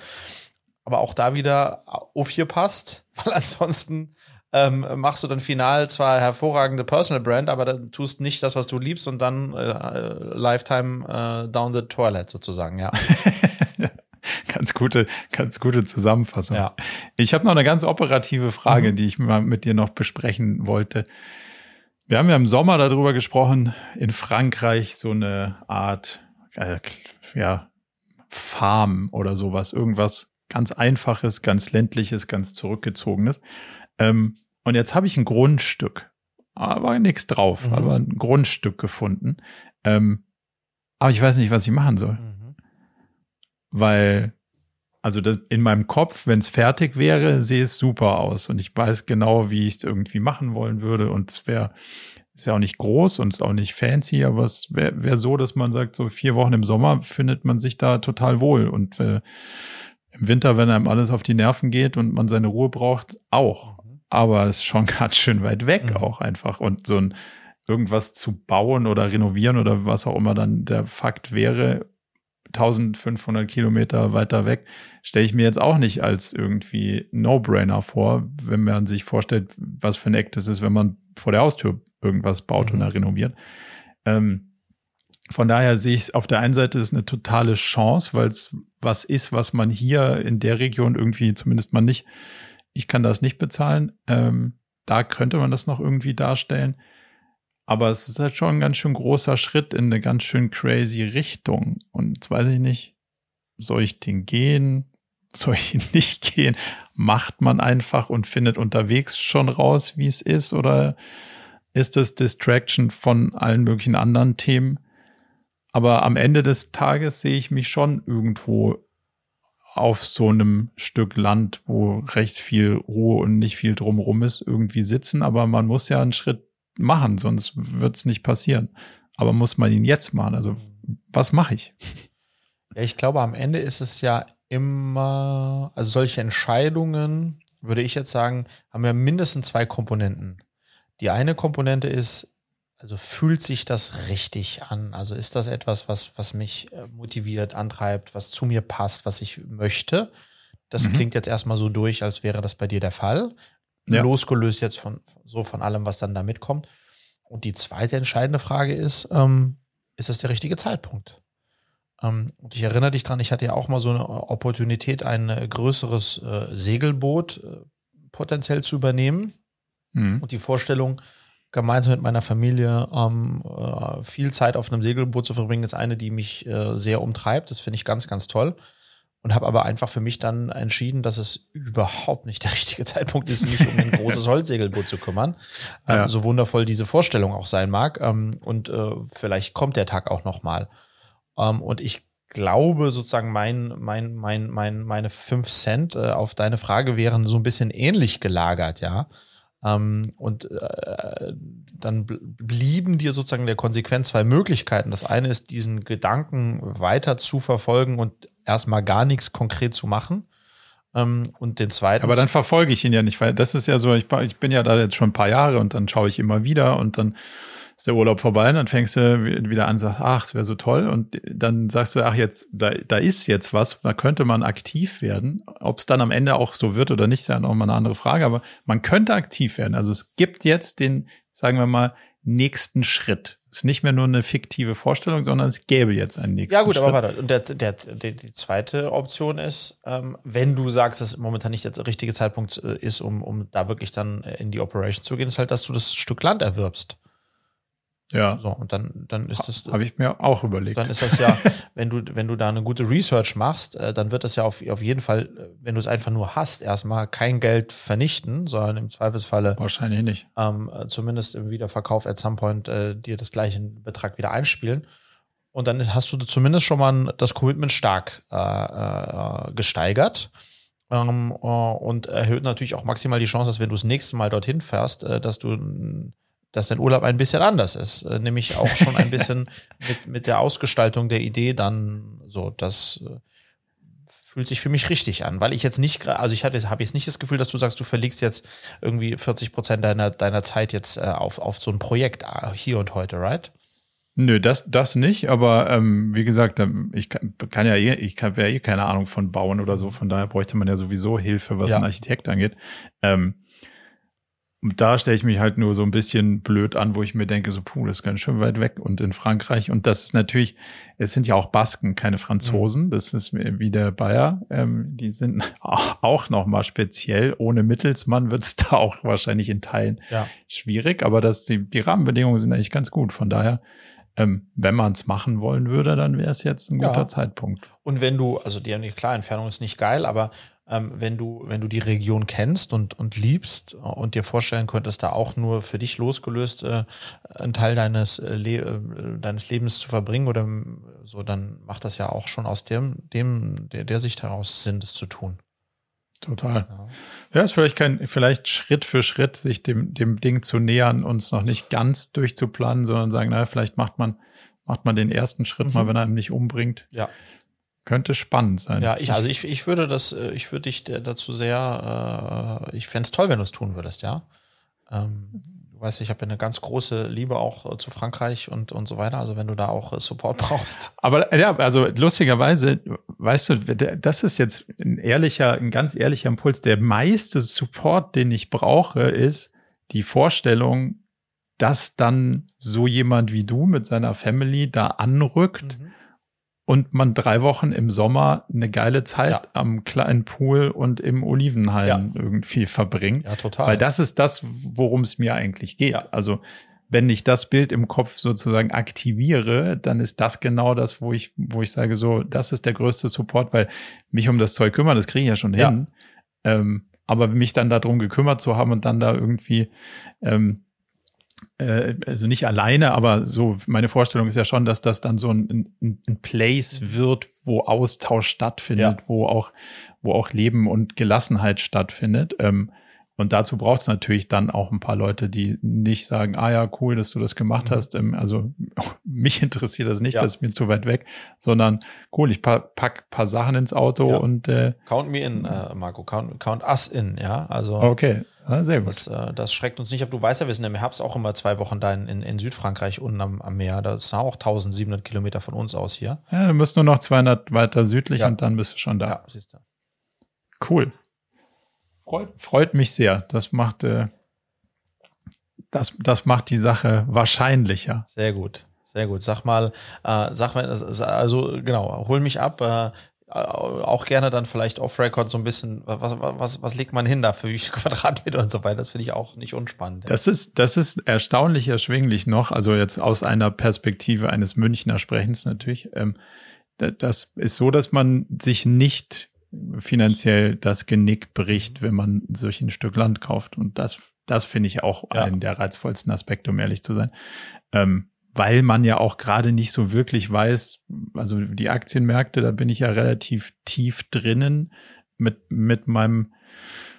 Aber auch da wieder auf hier passt, weil ansonsten ähm, machst du dann final zwar hervorragende Personal Brand, aber dann tust nicht das, was du liebst und dann äh, Lifetime äh, down the toilet sozusagen, ja. ganz gute, ganz gute Zusammenfassung. Ja. Ich habe noch eine ganz operative Frage, mhm. die ich mal mit dir noch besprechen wollte. Wir haben ja im Sommer darüber gesprochen, in Frankreich so eine Art, äh, ja, Farm oder sowas, irgendwas ganz einfaches, ganz ländliches, ganz zurückgezogenes. Ähm, und jetzt habe ich ein Grundstück, aber nichts drauf, mhm. aber ein Grundstück gefunden. Ähm, aber ich weiß nicht, was ich machen soll. Mhm. Weil, also das, in meinem Kopf, wenn es fertig wäre, sehe es super aus. Und ich weiß genau, wie ich es irgendwie machen wollen würde. Und es wäre ist ja auch nicht groß und ist auch nicht fancy, aber es wäre wär so, dass man sagt, so vier Wochen im Sommer findet man sich da total wohl. Und äh, im Winter, wenn einem alles auf die Nerven geht und man seine Ruhe braucht, auch aber es ist schon ganz schön weit weg mhm. auch einfach. Und so ein irgendwas zu bauen oder renovieren oder was auch immer dann der Fakt wäre, 1500 Kilometer weiter weg, stelle ich mir jetzt auch nicht als irgendwie No-Brainer vor, wenn man sich vorstellt, was für ein Act es ist, wenn man vor der Haustür irgendwas baut mhm. oder renoviert. Ähm, von daher sehe ich es auf der einen Seite ist eine totale Chance, weil es was ist, was man hier in der Region irgendwie zumindest mal nicht ich kann das nicht bezahlen. Ähm, da könnte man das noch irgendwie darstellen. Aber es ist halt schon ein ganz schön großer Schritt in eine ganz schön crazy Richtung. Und jetzt weiß ich nicht, soll ich den gehen? Soll ich ihn nicht gehen? Macht man einfach und findet unterwegs schon raus, wie es ist? Oder ist das Distraction von allen möglichen anderen Themen? Aber am Ende des Tages sehe ich mich schon irgendwo auf so einem Stück Land, wo recht viel Ruhe und nicht viel drumrum ist, irgendwie sitzen. Aber man muss ja einen Schritt machen, sonst wird es nicht passieren. Aber muss man ihn jetzt machen? Also was mache ich? Ich glaube, am Ende ist es ja immer, also solche Entscheidungen, würde ich jetzt sagen, haben ja mindestens zwei Komponenten. Die eine Komponente ist, also fühlt sich das richtig an? Also ist das etwas, was, was mich äh, motiviert, antreibt, was zu mir passt, was ich möchte? Das mhm. klingt jetzt erstmal so durch, als wäre das bei dir der Fall. Ja. Losgelöst jetzt von so von allem, was dann da mitkommt. Und die zweite entscheidende Frage ist, ähm, ist das der richtige Zeitpunkt? Ähm, und ich erinnere dich dran, ich hatte ja auch mal so eine Opportunität, ein äh, größeres äh, Segelboot äh, potenziell zu übernehmen. Mhm. Und die Vorstellung, gemeinsam mit meiner Familie ähm, äh, viel Zeit auf einem Segelboot zu verbringen, ist eine, die mich äh, sehr umtreibt. Das finde ich ganz, ganz toll. Und habe aber einfach für mich dann entschieden, dass es überhaupt nicht der richtige Zeitpunkt ist, mich um ein großes Holzsegelboot zu kümmern. Ähm, ja. So wundervoll diese Vorstellung auch sein mag. Ähm, und äh, vielleicht kommt der Tag auch noch mal. Ähm, und ich glaube sozusagen mein, mein, mein, mein, meine fünf Cent äh, auf deine Frage wären so ein bisschen ähnlich gelagert, ja. Ähm, und äh, dann blieben dir sozusagen der Konsequenz zwei Möglichkeiten. Das eine ist, diesen Gedanken weiter zu verfolgen und erstmal gar nichts konkret zu machen. Ähm, und den zweiten. Aber dann verfolge ich ihn ja nicht, weil das ist ja so, ich, ich bin ja da jetzt schon ein paar Jahre und dann schaue ich immer wieder und dann ist der Urlaub vorbei und dann fängst du wieder an und sagst, ach, es wäre so toll. Und dann sagst du, ach, jetzt, da, da ist jetzt was, da könnte man aktiv werden. Ob es dann am Ende auch so wird oder nicht, ist ja noch mal eine andere Frage, aber man könnte aktiv werden. Also es gibt jetzt den, sagen wir mal, nächsten Schritt. ist nicht mehr nur eine fiktive Vorstellung, sondern es gäbe jetzt einen nächsten Ja gut, Schritt. aber warte. Und der, der, der, die zweite Option ist, ähm, wenn du sagst, dass momentan nicht der richtige Zeitpunkt äh, ist, um, um da wirklich dann äh, in die Operation zu gehen, ist halt, dass du das Stück Land erwirbst. Ja, So, und dann, dann ist das. habe ich mir auch überlegt. Dann ist das ja, wenn du, wenn du da eine gute Research machst, äh, dann wird das ja auf, auf jeden Fall, äh, wenn du es einfach nur hast, erstmal kein Geld vernichten, sondern im Zweifelsfalle Wahrscheinlich nicht. ähm, äh, zumindest im Wiederverkauf at some point äh, dir das gleichen Betrag wieder einspielen. Und dann hast du zumindest schon mal das Commitment stark äh, äh, gesteigert. Ähm, äh, und erhöht natürlich auch maximal die Chance, dass wenn du das nächste Mal dorthin fährst, äh, dass du dass dein Urlaub ein bisschen anders ist. Äh, nämlich auch schon ein bisschen mit, mit der Ausgestaltung der Idee dann so, das äh, fühlt sich für mich richtig an, weil ich jetzt nicht, also ich habe jetzt, nicht das Gefühl, dass du sagst, du verlegst jetzt irgendwie 40 Prozent deiner, deiner Zeit jetzt äh, auf, auf so ein Projekt äh, hier und heute, right? Nö, das, das nicht, aber ähm, wie gesagt, ich kann, kann ja eh, ich habe ja eh keine Ahnung von Bauen oder so, von daher bräuchte man ja sowieso Hilfe, was Ja. ein Architekt angeht. Ähm, da stelle ich mich halt nur so ein bisschen blöd an, wo ich mir denke, so, puh, das ist ganz schön weit weg und in Frankreich. Und das ist natürlich, es sind ja auch Basken, keine Franzosen. Mhm. Das ist wie der Bayer. Ähm, die sind auch noch mal speziell. Ohne Mittelsmann wird es da auch wahrscheinlich in Teilen Ja. schwierig, aber das, die, die Rahmenbedingungen sind eigentlich ganz gut. Von daher, ähm, wenn man es machen wollen würde, dann wäre es jetzt ein Ja. guter Zeitpunkt. Und wenn du, also die klar, Entfernung ist nicht geil, aber ähm, wenn du, wenn du die Region kennst und, und liebst und dir vorstellen könntest, da auch nur für dich losgelöst äh, einen Teil deines, äh, Le äh, deines Lebens zu verbringen oder ähm, so, dann macht das ja auch schon aus dem, dem, der, der Sicht heraus Sinn, das zu tun. Total. Ja. Ja, ist vielleicht kein, vielleicht Schritt für Schritt sich dem, dem Ding zu nähern, uns noch nicht ganz durchzuplanen, sondern sagen, naja, vielleicht macht man, macht man den ersten Schritt Mhm. mal, wenn er einem nicht umbringt. Ja. Könnte spannend sein. Ja, ich, also ich, ich würde das, äh, ich würde dich äh, dazu sehr, äh, ich fände es toll, wenn du es tun würdest, ja. Ähm, du weißt, ich habe ja eine ganz große Liebe auch äh, zu Frankreich und, und so weiter. Also wenn du da auch Support brauchst. Aber ja, also lustigerweise, weißt du, das ist jetzt ein ehrlicher, ein ganz ehrlicher Impuls. Der meiste Support, den ich brauche, ist die Vorstellung, dass dann so jemand wie du mit seiner Family da anrückt Mhm. Und man drei Wochen im Sommer eine geile Zeit Ja. am kleinen Pool und im Olivenhain irgendwie verbringt. Ja, total. Weil das ist das, worum es mir eigentlich geht. Ja. Also wenn ich das Bild im Kopf sozusagen aktiviere, dann ist das genau das, wo ich, wo ich sage, so, das ist der größte Support, weil mich um das Zeug kümmern, das kriege ich ja schon Ja. hin. Ähm, aber mich dann darum gekümmert zu haben und dann da irgendwie, ähm, äh, also nicht alleine, aber so, meine Vorstellung ist ja schon, dass das dann so ein, ein, ein Place wird, wo Austausch stattfindet, wo auch, wo auch Leben und Gelassenheit stattfindet. Ähm, und dazu braucht es natürlich dann auch ein paar Leute, die nicht sagen, ah ja, cool, dass du das gemacht Mhm. hast. Ähm, also mich interessiert das nicht, Ja. das ist mir zu weit weg, sondern cool, ich pa pack paar Sachen ins Auto Ja. und äh, Count me in, äh, Marco. Count, count us in, ja. Also okay, ja, sehr gut. das, äh, das schreckt uns nicht ab. Du weißt ja, wir sind im Herbst auch immer zwei Wochen da in, in, in Südfrankreich unten am, am Meer. Das ist auch 1700 Kilometer von uns aus hier. Ja, du musst nur noch 200 weiter südlich und dann bist du schon da. Ja, siehst du. Cool. Freut, freut mich sehr. Das macht, äh, das, das macht die Sache wahrscheinlicher. Sehr gut, sehr gut. Sag mal, äh, sag mal, also genau, hol mich ab. Äh, auch gerne dann vielleicht off-Record so ein bisschen, was, was, was legt man hin da für wie viel Quadratmeter und so weiter. Das finde ich auch nicht unspannend. ja. Das ist, das ist erstaunlich erschwinglich noch, also jetzt aus einer Perspektive eines Münchner Sprechens natürlich. Ähm, da- das ist so, dass man sich nicht finanziell das Genick bricht, wenn man solch ein Stück Land kauft. Und das, das finde ich auch Ja. einen der reizvollsten Aspekte, um ehrlich zu sein. Ähm, weil man ja auch gerade nicht so wirklich weiß, also die Aktienmärkte, da bin ich ja relativ tief drinnen mit, mit meinem,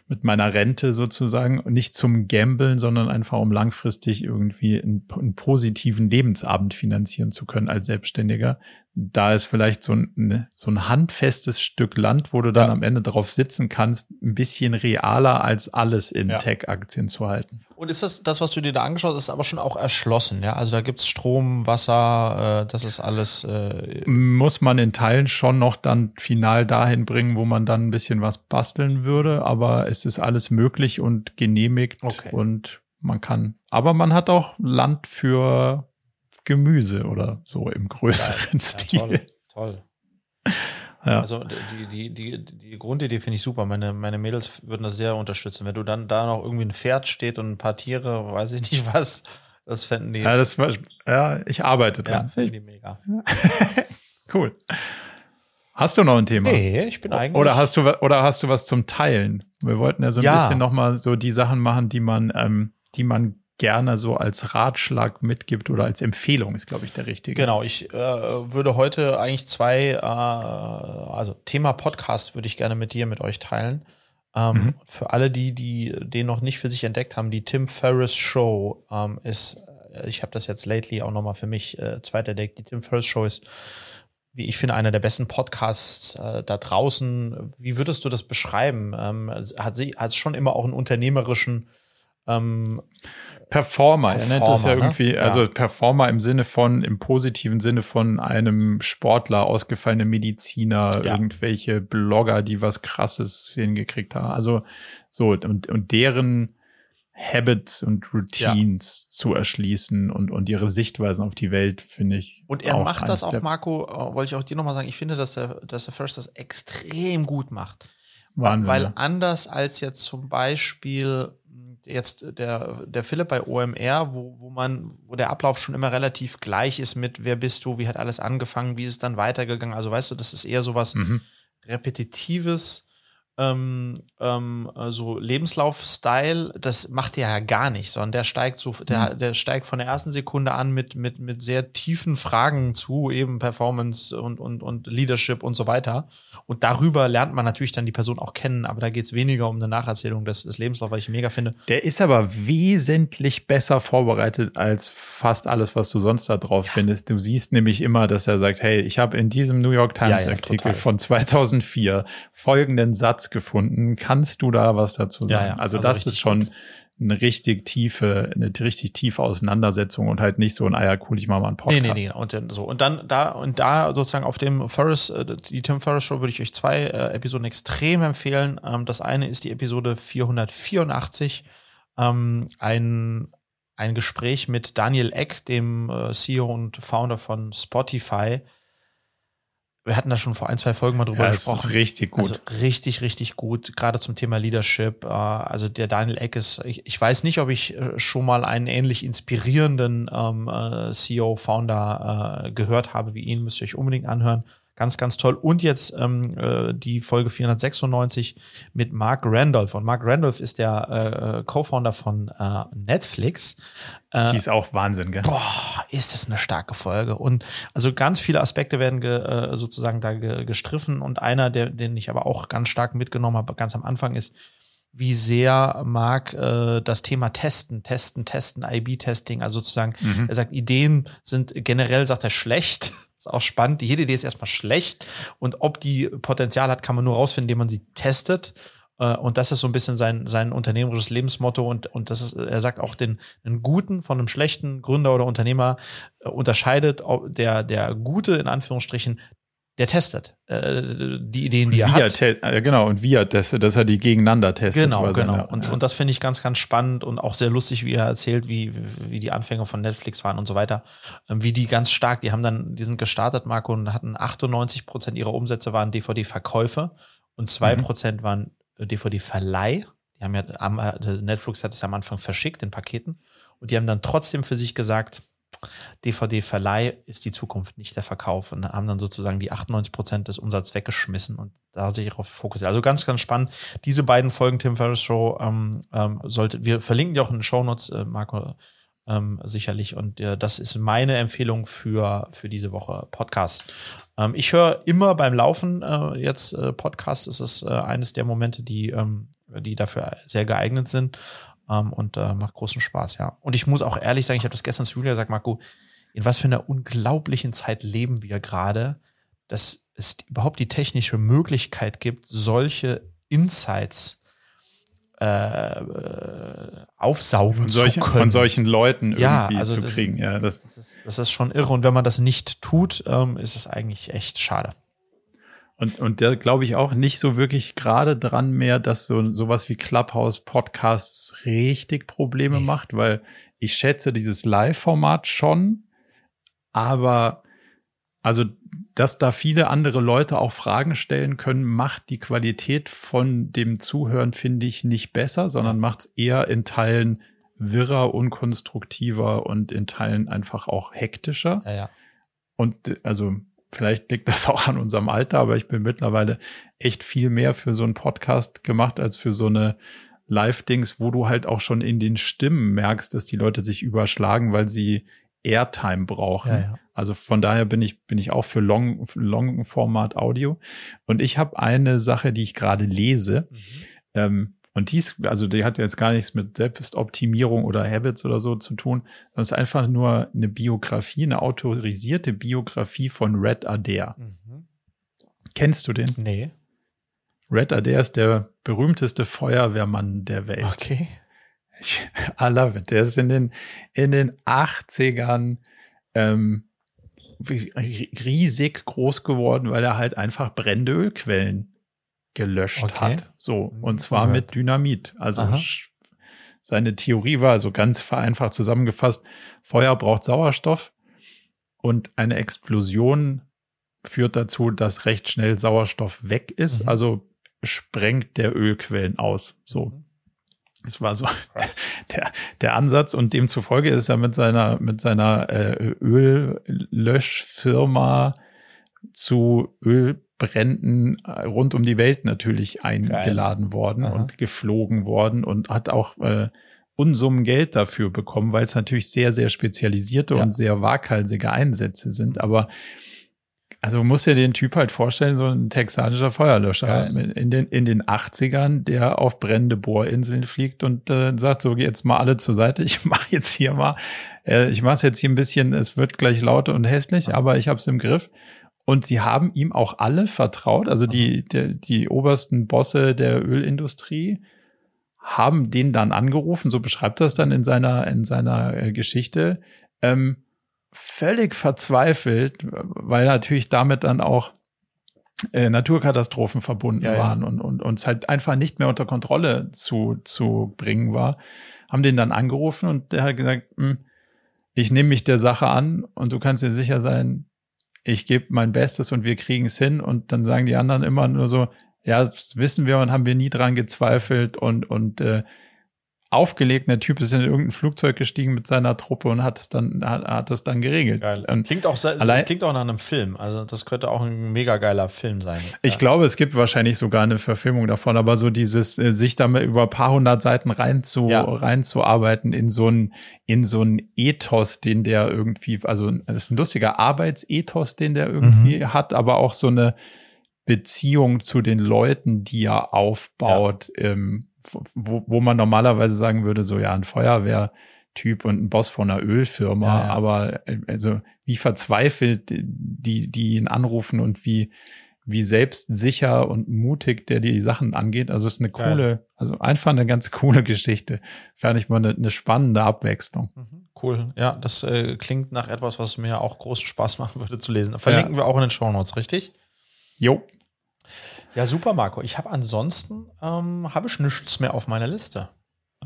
mit meiner Rente sozusagen, nicht zum Gambeln, sondern einfach um langfristig irgendwie einen, einen positiven Lebensabend finanzieren zu können als Selbstständiger. Da ist vielleicht so ein, so ein handfestes Stück Land, wo du dann Ja. am Ende drauf sitzen kannst, ein bisschen realer als alles in Ja. Tech-Aktien zu halten. Und ist das, das, was du dir da angeschaut hast, ist aber schon auch erschlossen, ja? Also da gibt's Strom, Wasser, äh, das ist alles. Äh, muss man in Teilen schon noch dann final dahin bringen, wo man dann ein bisschen was basteln würde, aber es ist alles möglich und genehmigt Okay. und man kann, aber man hat auch Land für Gemüse oder so im größeren ja, Stil. toll, toll. Ja. Also die, die, die, die Grundidee finde ich super. Meine, meine Mädels würden das sehr unterstützen. Wenn du dann da noch irgendwie ein Pferd steht und ein paar Tiere, weiß ich nicht was, das fänden die. Ja, das war, ja ich arbeite dran. Ja, finden die mega. cool. Hast du noch ein Thema? Nee, ich bin eigentlich. Oder hast du, oder hast du was zum Teilen? Wir wollten ja so ein ja. bisschen nochmal so die Sachen machen, die man, ähm, die man gerne so als Ratschlag mitgibt oder als Empfehlung ist, glaube ich, der richtige. Genau, ich äh, würde heute eigentlich zwei, äh, also Thema Podcast würde ich gerne mit dir, mit euch teilen. Ähm, mhm. Für alle, die, die den noch nicht für sich entdeckt haben, die Tim Ferriss Show ähm, ist, äh, ich habe das jetzt lately auch nochmal für mich äh, zweiterdeckt, die Tim Ferriss Show ist, wie ich finde, einer der besten Podcasts äh, da draußen. Wie würdest du das beschreiben? Ähm, hat sie hat schon immer auch einen unternehmerischen ähm, Performer. Performer. Er nennt das ja ne? irgendwie, ne? also Performer im Sinne von, im positiven Sinne von einem Sportler, ausgefallene Mediziner, ja. irgendwelche Blogger, die was krasses hingekriegt haben. Also so, und, und deren Habits und Routines ja. zu erschließen und, und ihre Sichtweisen auf die Welt, finde ich. Und er macht das auch, Marco, äh, wollte ich auch dir nochmal sagen, ich finde, dass der, dass der First das extrem gut macht. Wahnsinn. Weil anders als jetzt zum Beispiel jetzt der, der Philipp bei OMR, wo, wo man, wo der Ablauf schon immer relativ gleich ist mit wer bist du, wie hat alles angefangen, wie ist es dann weitergegangen. Also weißt du, das ist eher so was mhm. Repetitives ähm, ähm, so Lebenslauf-Style, das macht er ja gar nicht, sondern der steigt so, der, mhm. der steigt von der ersten Sekunde an mit, mit, mit sehr tiefen Fragen zu eben Performance und, und, und Leadership und so weiter. Und darüber lernt man natürlich dann die Person auch kennen, aber da geht es weniger um eine Nacherzählung des, des Lebenslaufs, weil ich mega finde. Der ist aber wesentlich besser vorbereitet als fast alles, was du sonst da drauf ja. findest. Du siehst nämlich immer, dass er sagt, hey, ich habe in diesem New York Times ja, ja, Artikel von 2004 folgenden Satz gefunden. Kannst du da was dazu sagen? Ja, ja. Also, also das ist schon gut. eine richtig tiefe, eine richtig tiefe Auseinandersetzung und halt nicht so ein Eier cool, ich mache mal einen Podcast. Nee, nee, nee. Und so. Und dann da, und da sozusagen auf dem Ferris, äh, die Tim Ferris Show würde ich euch zwei äh, Episoden extrem empfehlen. Ähm, das eine ist die Episode 484. Ähm, ein, ein Gespräch mit Daniel Eck, dem äh, CEO und Founder von Spotify, wir hatten da schon vor ein, zwei Folgen mal drüber ja, gesprochen. Ist richtig gut. Also richtig, richtig gut, gerade zum Thema Leadership. Äh, also der Daniel Eck ist, ich, ich weiß nicht, ob ich äh, schon mal einen ähnlich inspirierenden ähm, äh, CEO, Founder äh, gehört habe wie ihn, müsst ihr euch unbedingt anhören. Ganz, ganz toll. Und jetzt ähm, äh, die Folge 496 mit Mark Randolph. Und Mark Randolph ist der äh, Co-Founder von äh, Netflix. Äh, die ist auch Wahnsinn, gell? Boah, ist das eine starke Folge. Und also ganz viele Aspekte werden ge, äh, sozusagen da ge, gestriffen. Und einer, der, den ich aber auch ganz stark mitgenommen habe, ganz am Anfang ist, wie sehr Mark äh, das Thema Testen, Testen, Testen, IB-Testing, also sozusagen, mhm. er sagt, Ideen sind generell, sagt er, schlecht ist auch spannend. Jede Idee ist erstmal schlecht und ob die Potenzial hat, kann man nur rausfinden, indem man sie testet. Äh, und das ist so ein bisschen sein, sein unternehmerisches Lebensmotto. Und, und das ist, er sagt auch, den, einen guten von einem schlechten Gründer oder Unternehmer äh, unterscheidet der, der gute, in Anführungsstrichen, der testet äh, die Ideen, die er hat. Äh, genau, und wie er testet, dass er die gegeneinander testet. Genau, genau. Ja. Und, und das finde ich ganz, ganz spannend und auch sehr lustig, wie er erzählt, wie, wie die Anfänge von Netflix waren und so weiter. Ähm, wie die ganz stark, die haben dann, die sind gestartet, Marco, und hatten 98 Prozent ihrer Umsätze waren DVD-Verkäufe und zwei mhm. Prozent waren DVD-Verleih. Die haben ja, äh, Netflix hat es ja am Anfang verschickt in Paketen und die haben dann trotzdem für sich gesagt, DVD-Verleih ist die Zukunft, nicht der Verkauf. Und haben dann sozusagen die 98 Prozent des Umsatzes weggeschmissen und da sich darauf fokussiert. Also ganz, ganz spannend. Diese beiden Folgen Tim Ferriss Show ähm, ähm, sollte, wir verlinken die auch in den Shownotes, äh, Marco, ähm, sicherlich. Und äh, das ist meine Empfehlung für, für diese Woche Podcast. Ähm, ich höre immer beim Laufen äh, jetzt äh, Podcast. Es ist äh, eines der Momente, die, ähm, die dafür sehr geeignet sind. Ähm, und äh, macht großen Spaß, ja. Und ich muss auch ehrlich sagen, ich habe das gestern zu Julia gesagt, Marco, in was für einer unglaublichen Zeit leben wir gerade, dass es überhaupt die technische Möglichkeit gibt, solche Insights äh, aufsaugen von solchen, zu können. Von solchen Leuten irgendwie ja, also zu kriegen. Ist, ja, das, das, ist, das ist schon irre. Und wenn man das nicht tut, ähm, ist es eigentlich echt schade. Und, und der glaube ich auch nicht so wirklich gerade dran mehr, dass so sowas wie Clubhouse Podcasts richtig Probleme macht, weil ich schätze dieses Live-Format schon, Aber also, dass da viele andere Leute auch Fragen stellen können, macht die Qualität von dem Zuhören, finde ich, nicht besser, sondern macht es eher in Teilen wirrer, unkonstruktiver und in Teilen einfach auch hektischer. Ja, ja. Und also vielleicht liegt das auch an unserem Alter, aber ich bin mittlerweile echt viel mehr für so einen Podcast gemacht als für so eine Live-Dings, wo du halt auch schon in den Stimmen merkst, dass die Leute sich überschlagen, weil sie Airtime brauchen. Ja, ja. Also von daher bin ich, bin ich auch für Long, Long Format Audio. Und ich habe eine Sache, die ich gerade lese. Mhm. Ähm, und dies, also die hat jetzt gar nichts mit Selbstoptimierung oder Habits oder so zu tun, sondern es ist einfach nur eine Biografie, eine autorisierte Biografie von Red Adair. Mhm. Kennst du den? Nee. Red Adair ist der berühmteste Feuerwehrmann der Welt. Okay. Ich, I love it. Der ist in den, in den 80ern ähm, riesig groß geworden, weil er halt einfach brennende Ölquellen gelöscht okay. hat. So, und zwar Gehört. mit Dynamit. Also Aha. seine Theorie war also ganz vereinfacht zusammengefasst, Feuer braucht Sauerstoff und eine Explosion führt dazu, dass recht schnell Sauerstoff weg ist. Mhm. Also sprengt der Ölquellen aus. So. Mhm. Das war so der, der Ansatz und demzufolge ist er mit seiner, mit seiner äh, Öllöschfirma zu Ölbränden äh, rund um die Welt natürlich eingeladen Geil. worden Aha. und geflogen worden und hat auch äh, Unsummen Geld dafür bekommen, weil es natürlich sehr, sehr spezialisierte ja. und sehr waghalsige Einsätze sind. Aber also muss ja den Typ halt vorstellen, so ein texanischer Feuerlöscher in den, in den 80ern, der auf brennende Bohrinseln fliegt und äh, sagt so, jetzt mal alle zur Seite, ich mache jetzt hier mal, äh, ich mache es jetzt hier ein bisschen, es wird gleich laut und hässlich, aber ich habe es im Griff. Und sie haben ihm auch alle vertraut, also die, die, die obersten Bosse der Ölindustrie haben den dann angerufen, so beschreibt das dann in seiner, in seiner äh, Geschichte. Ähm, völlig verzweifelt, weil natürlich damit dann auch äh, Naturkatastrophen verbunden ja, waren ja. und und uns halt einfach nicht mehr unter Kontrolle zu zu bringen war, haben den dann angerufen und der hat gesagt, hm, ich nehme mich der Sache an und du kannst dir sicher sein, ich gebe mein Bestes und wir kriegen es hin. Und dann sagen die anderen immer nur so, ja, das wissen wir und haben wir nie dran gezweifelt und und äh, aufgelegt. Der Typ ist in irgendein Flugzeug gestiegen mit seiner Truppe und hat es dann, hat, hat es dann geregelt. Geil. klingt auch, allein, klingt auch nach einem Film. Also das könnte auch ein mega geiler Film sein. Ich ja. glaube, es gibt wahrscheinlich sogar eine Verfilmung davon, aber so dieses, äh, sich damit über ein paar hundert Seiten rein zu, ja. reinzuarbeiten in so ein, in so ein Ethos, den der irgendwie, also das ist ein lustiger Arbeitsethos, den der irgendwie mhm. hat, aber auch so eine Beziehung zu den Leuten, die er aufbaut, ja. ähm, wo, wo man normalerweise sagen würde, so ja, ein Feuerwehrtyp und ein Boss von einer Ölfirma, ja, ja. aber äh, also wie verzweifelt die, die ihn anrufen und wie, wie selbstsicher und mutig der die Sachen angeht. Also es ist eine Geil. coole, also einfach eine ganz coole Geschichte. Fertig mal eine, eine spannende Abwechslung. Mhm. Cool. Ja, das äh, klingt nach etwas, was mir auch großen Spaß machen würde zu lesen. Verlinken ja. wir auch in den Show Notes, richtig? Jo. Ja, super, Marco. Ich habe ansonsten ähm, habe ich nichts mehr auf meiner Liste.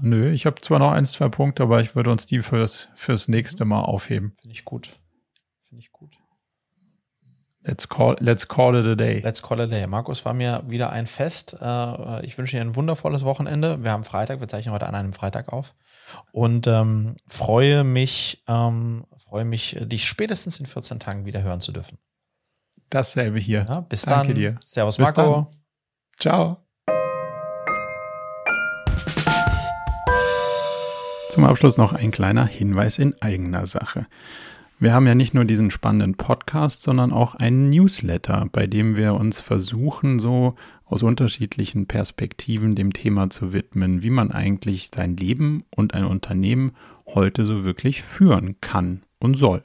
Nö, ich habe zwar noch ein, zwei Punkte, aber ich würde uns die fürs, fürs nächste Mal aufheben. Finde ich gut. Finde ich gut. Let's call, let's call it a day. Let's call it a day. Markus, war mir wieder ein Fest. Äh, ich wünsche dir ein wundervolles Wochenende. Wir haben Freitag, wir zeichnen heute an einem Freitag auf. Und ähm, freue mich, ähm, freue mich, dich spätestens in 14 Tagen wieder hören zu dürfen. Dasselbe hier. Ja, bis Danke dann. dir. Servus, bis Marco. Dann. Ciao. Zum Abschluss noch ein kleiner Hinweis in eigener Sache. Wir haben ja nicht nur diesen spannenden Podcast, sondern auch einen Newsletter, bei dem wir uns versuchen, so aus unterschiedlichen Perspektiven dem Thema zu widmen, wie man eigentlich sein Leben und ein Unternehmen heute so wirklich führen kann und soll.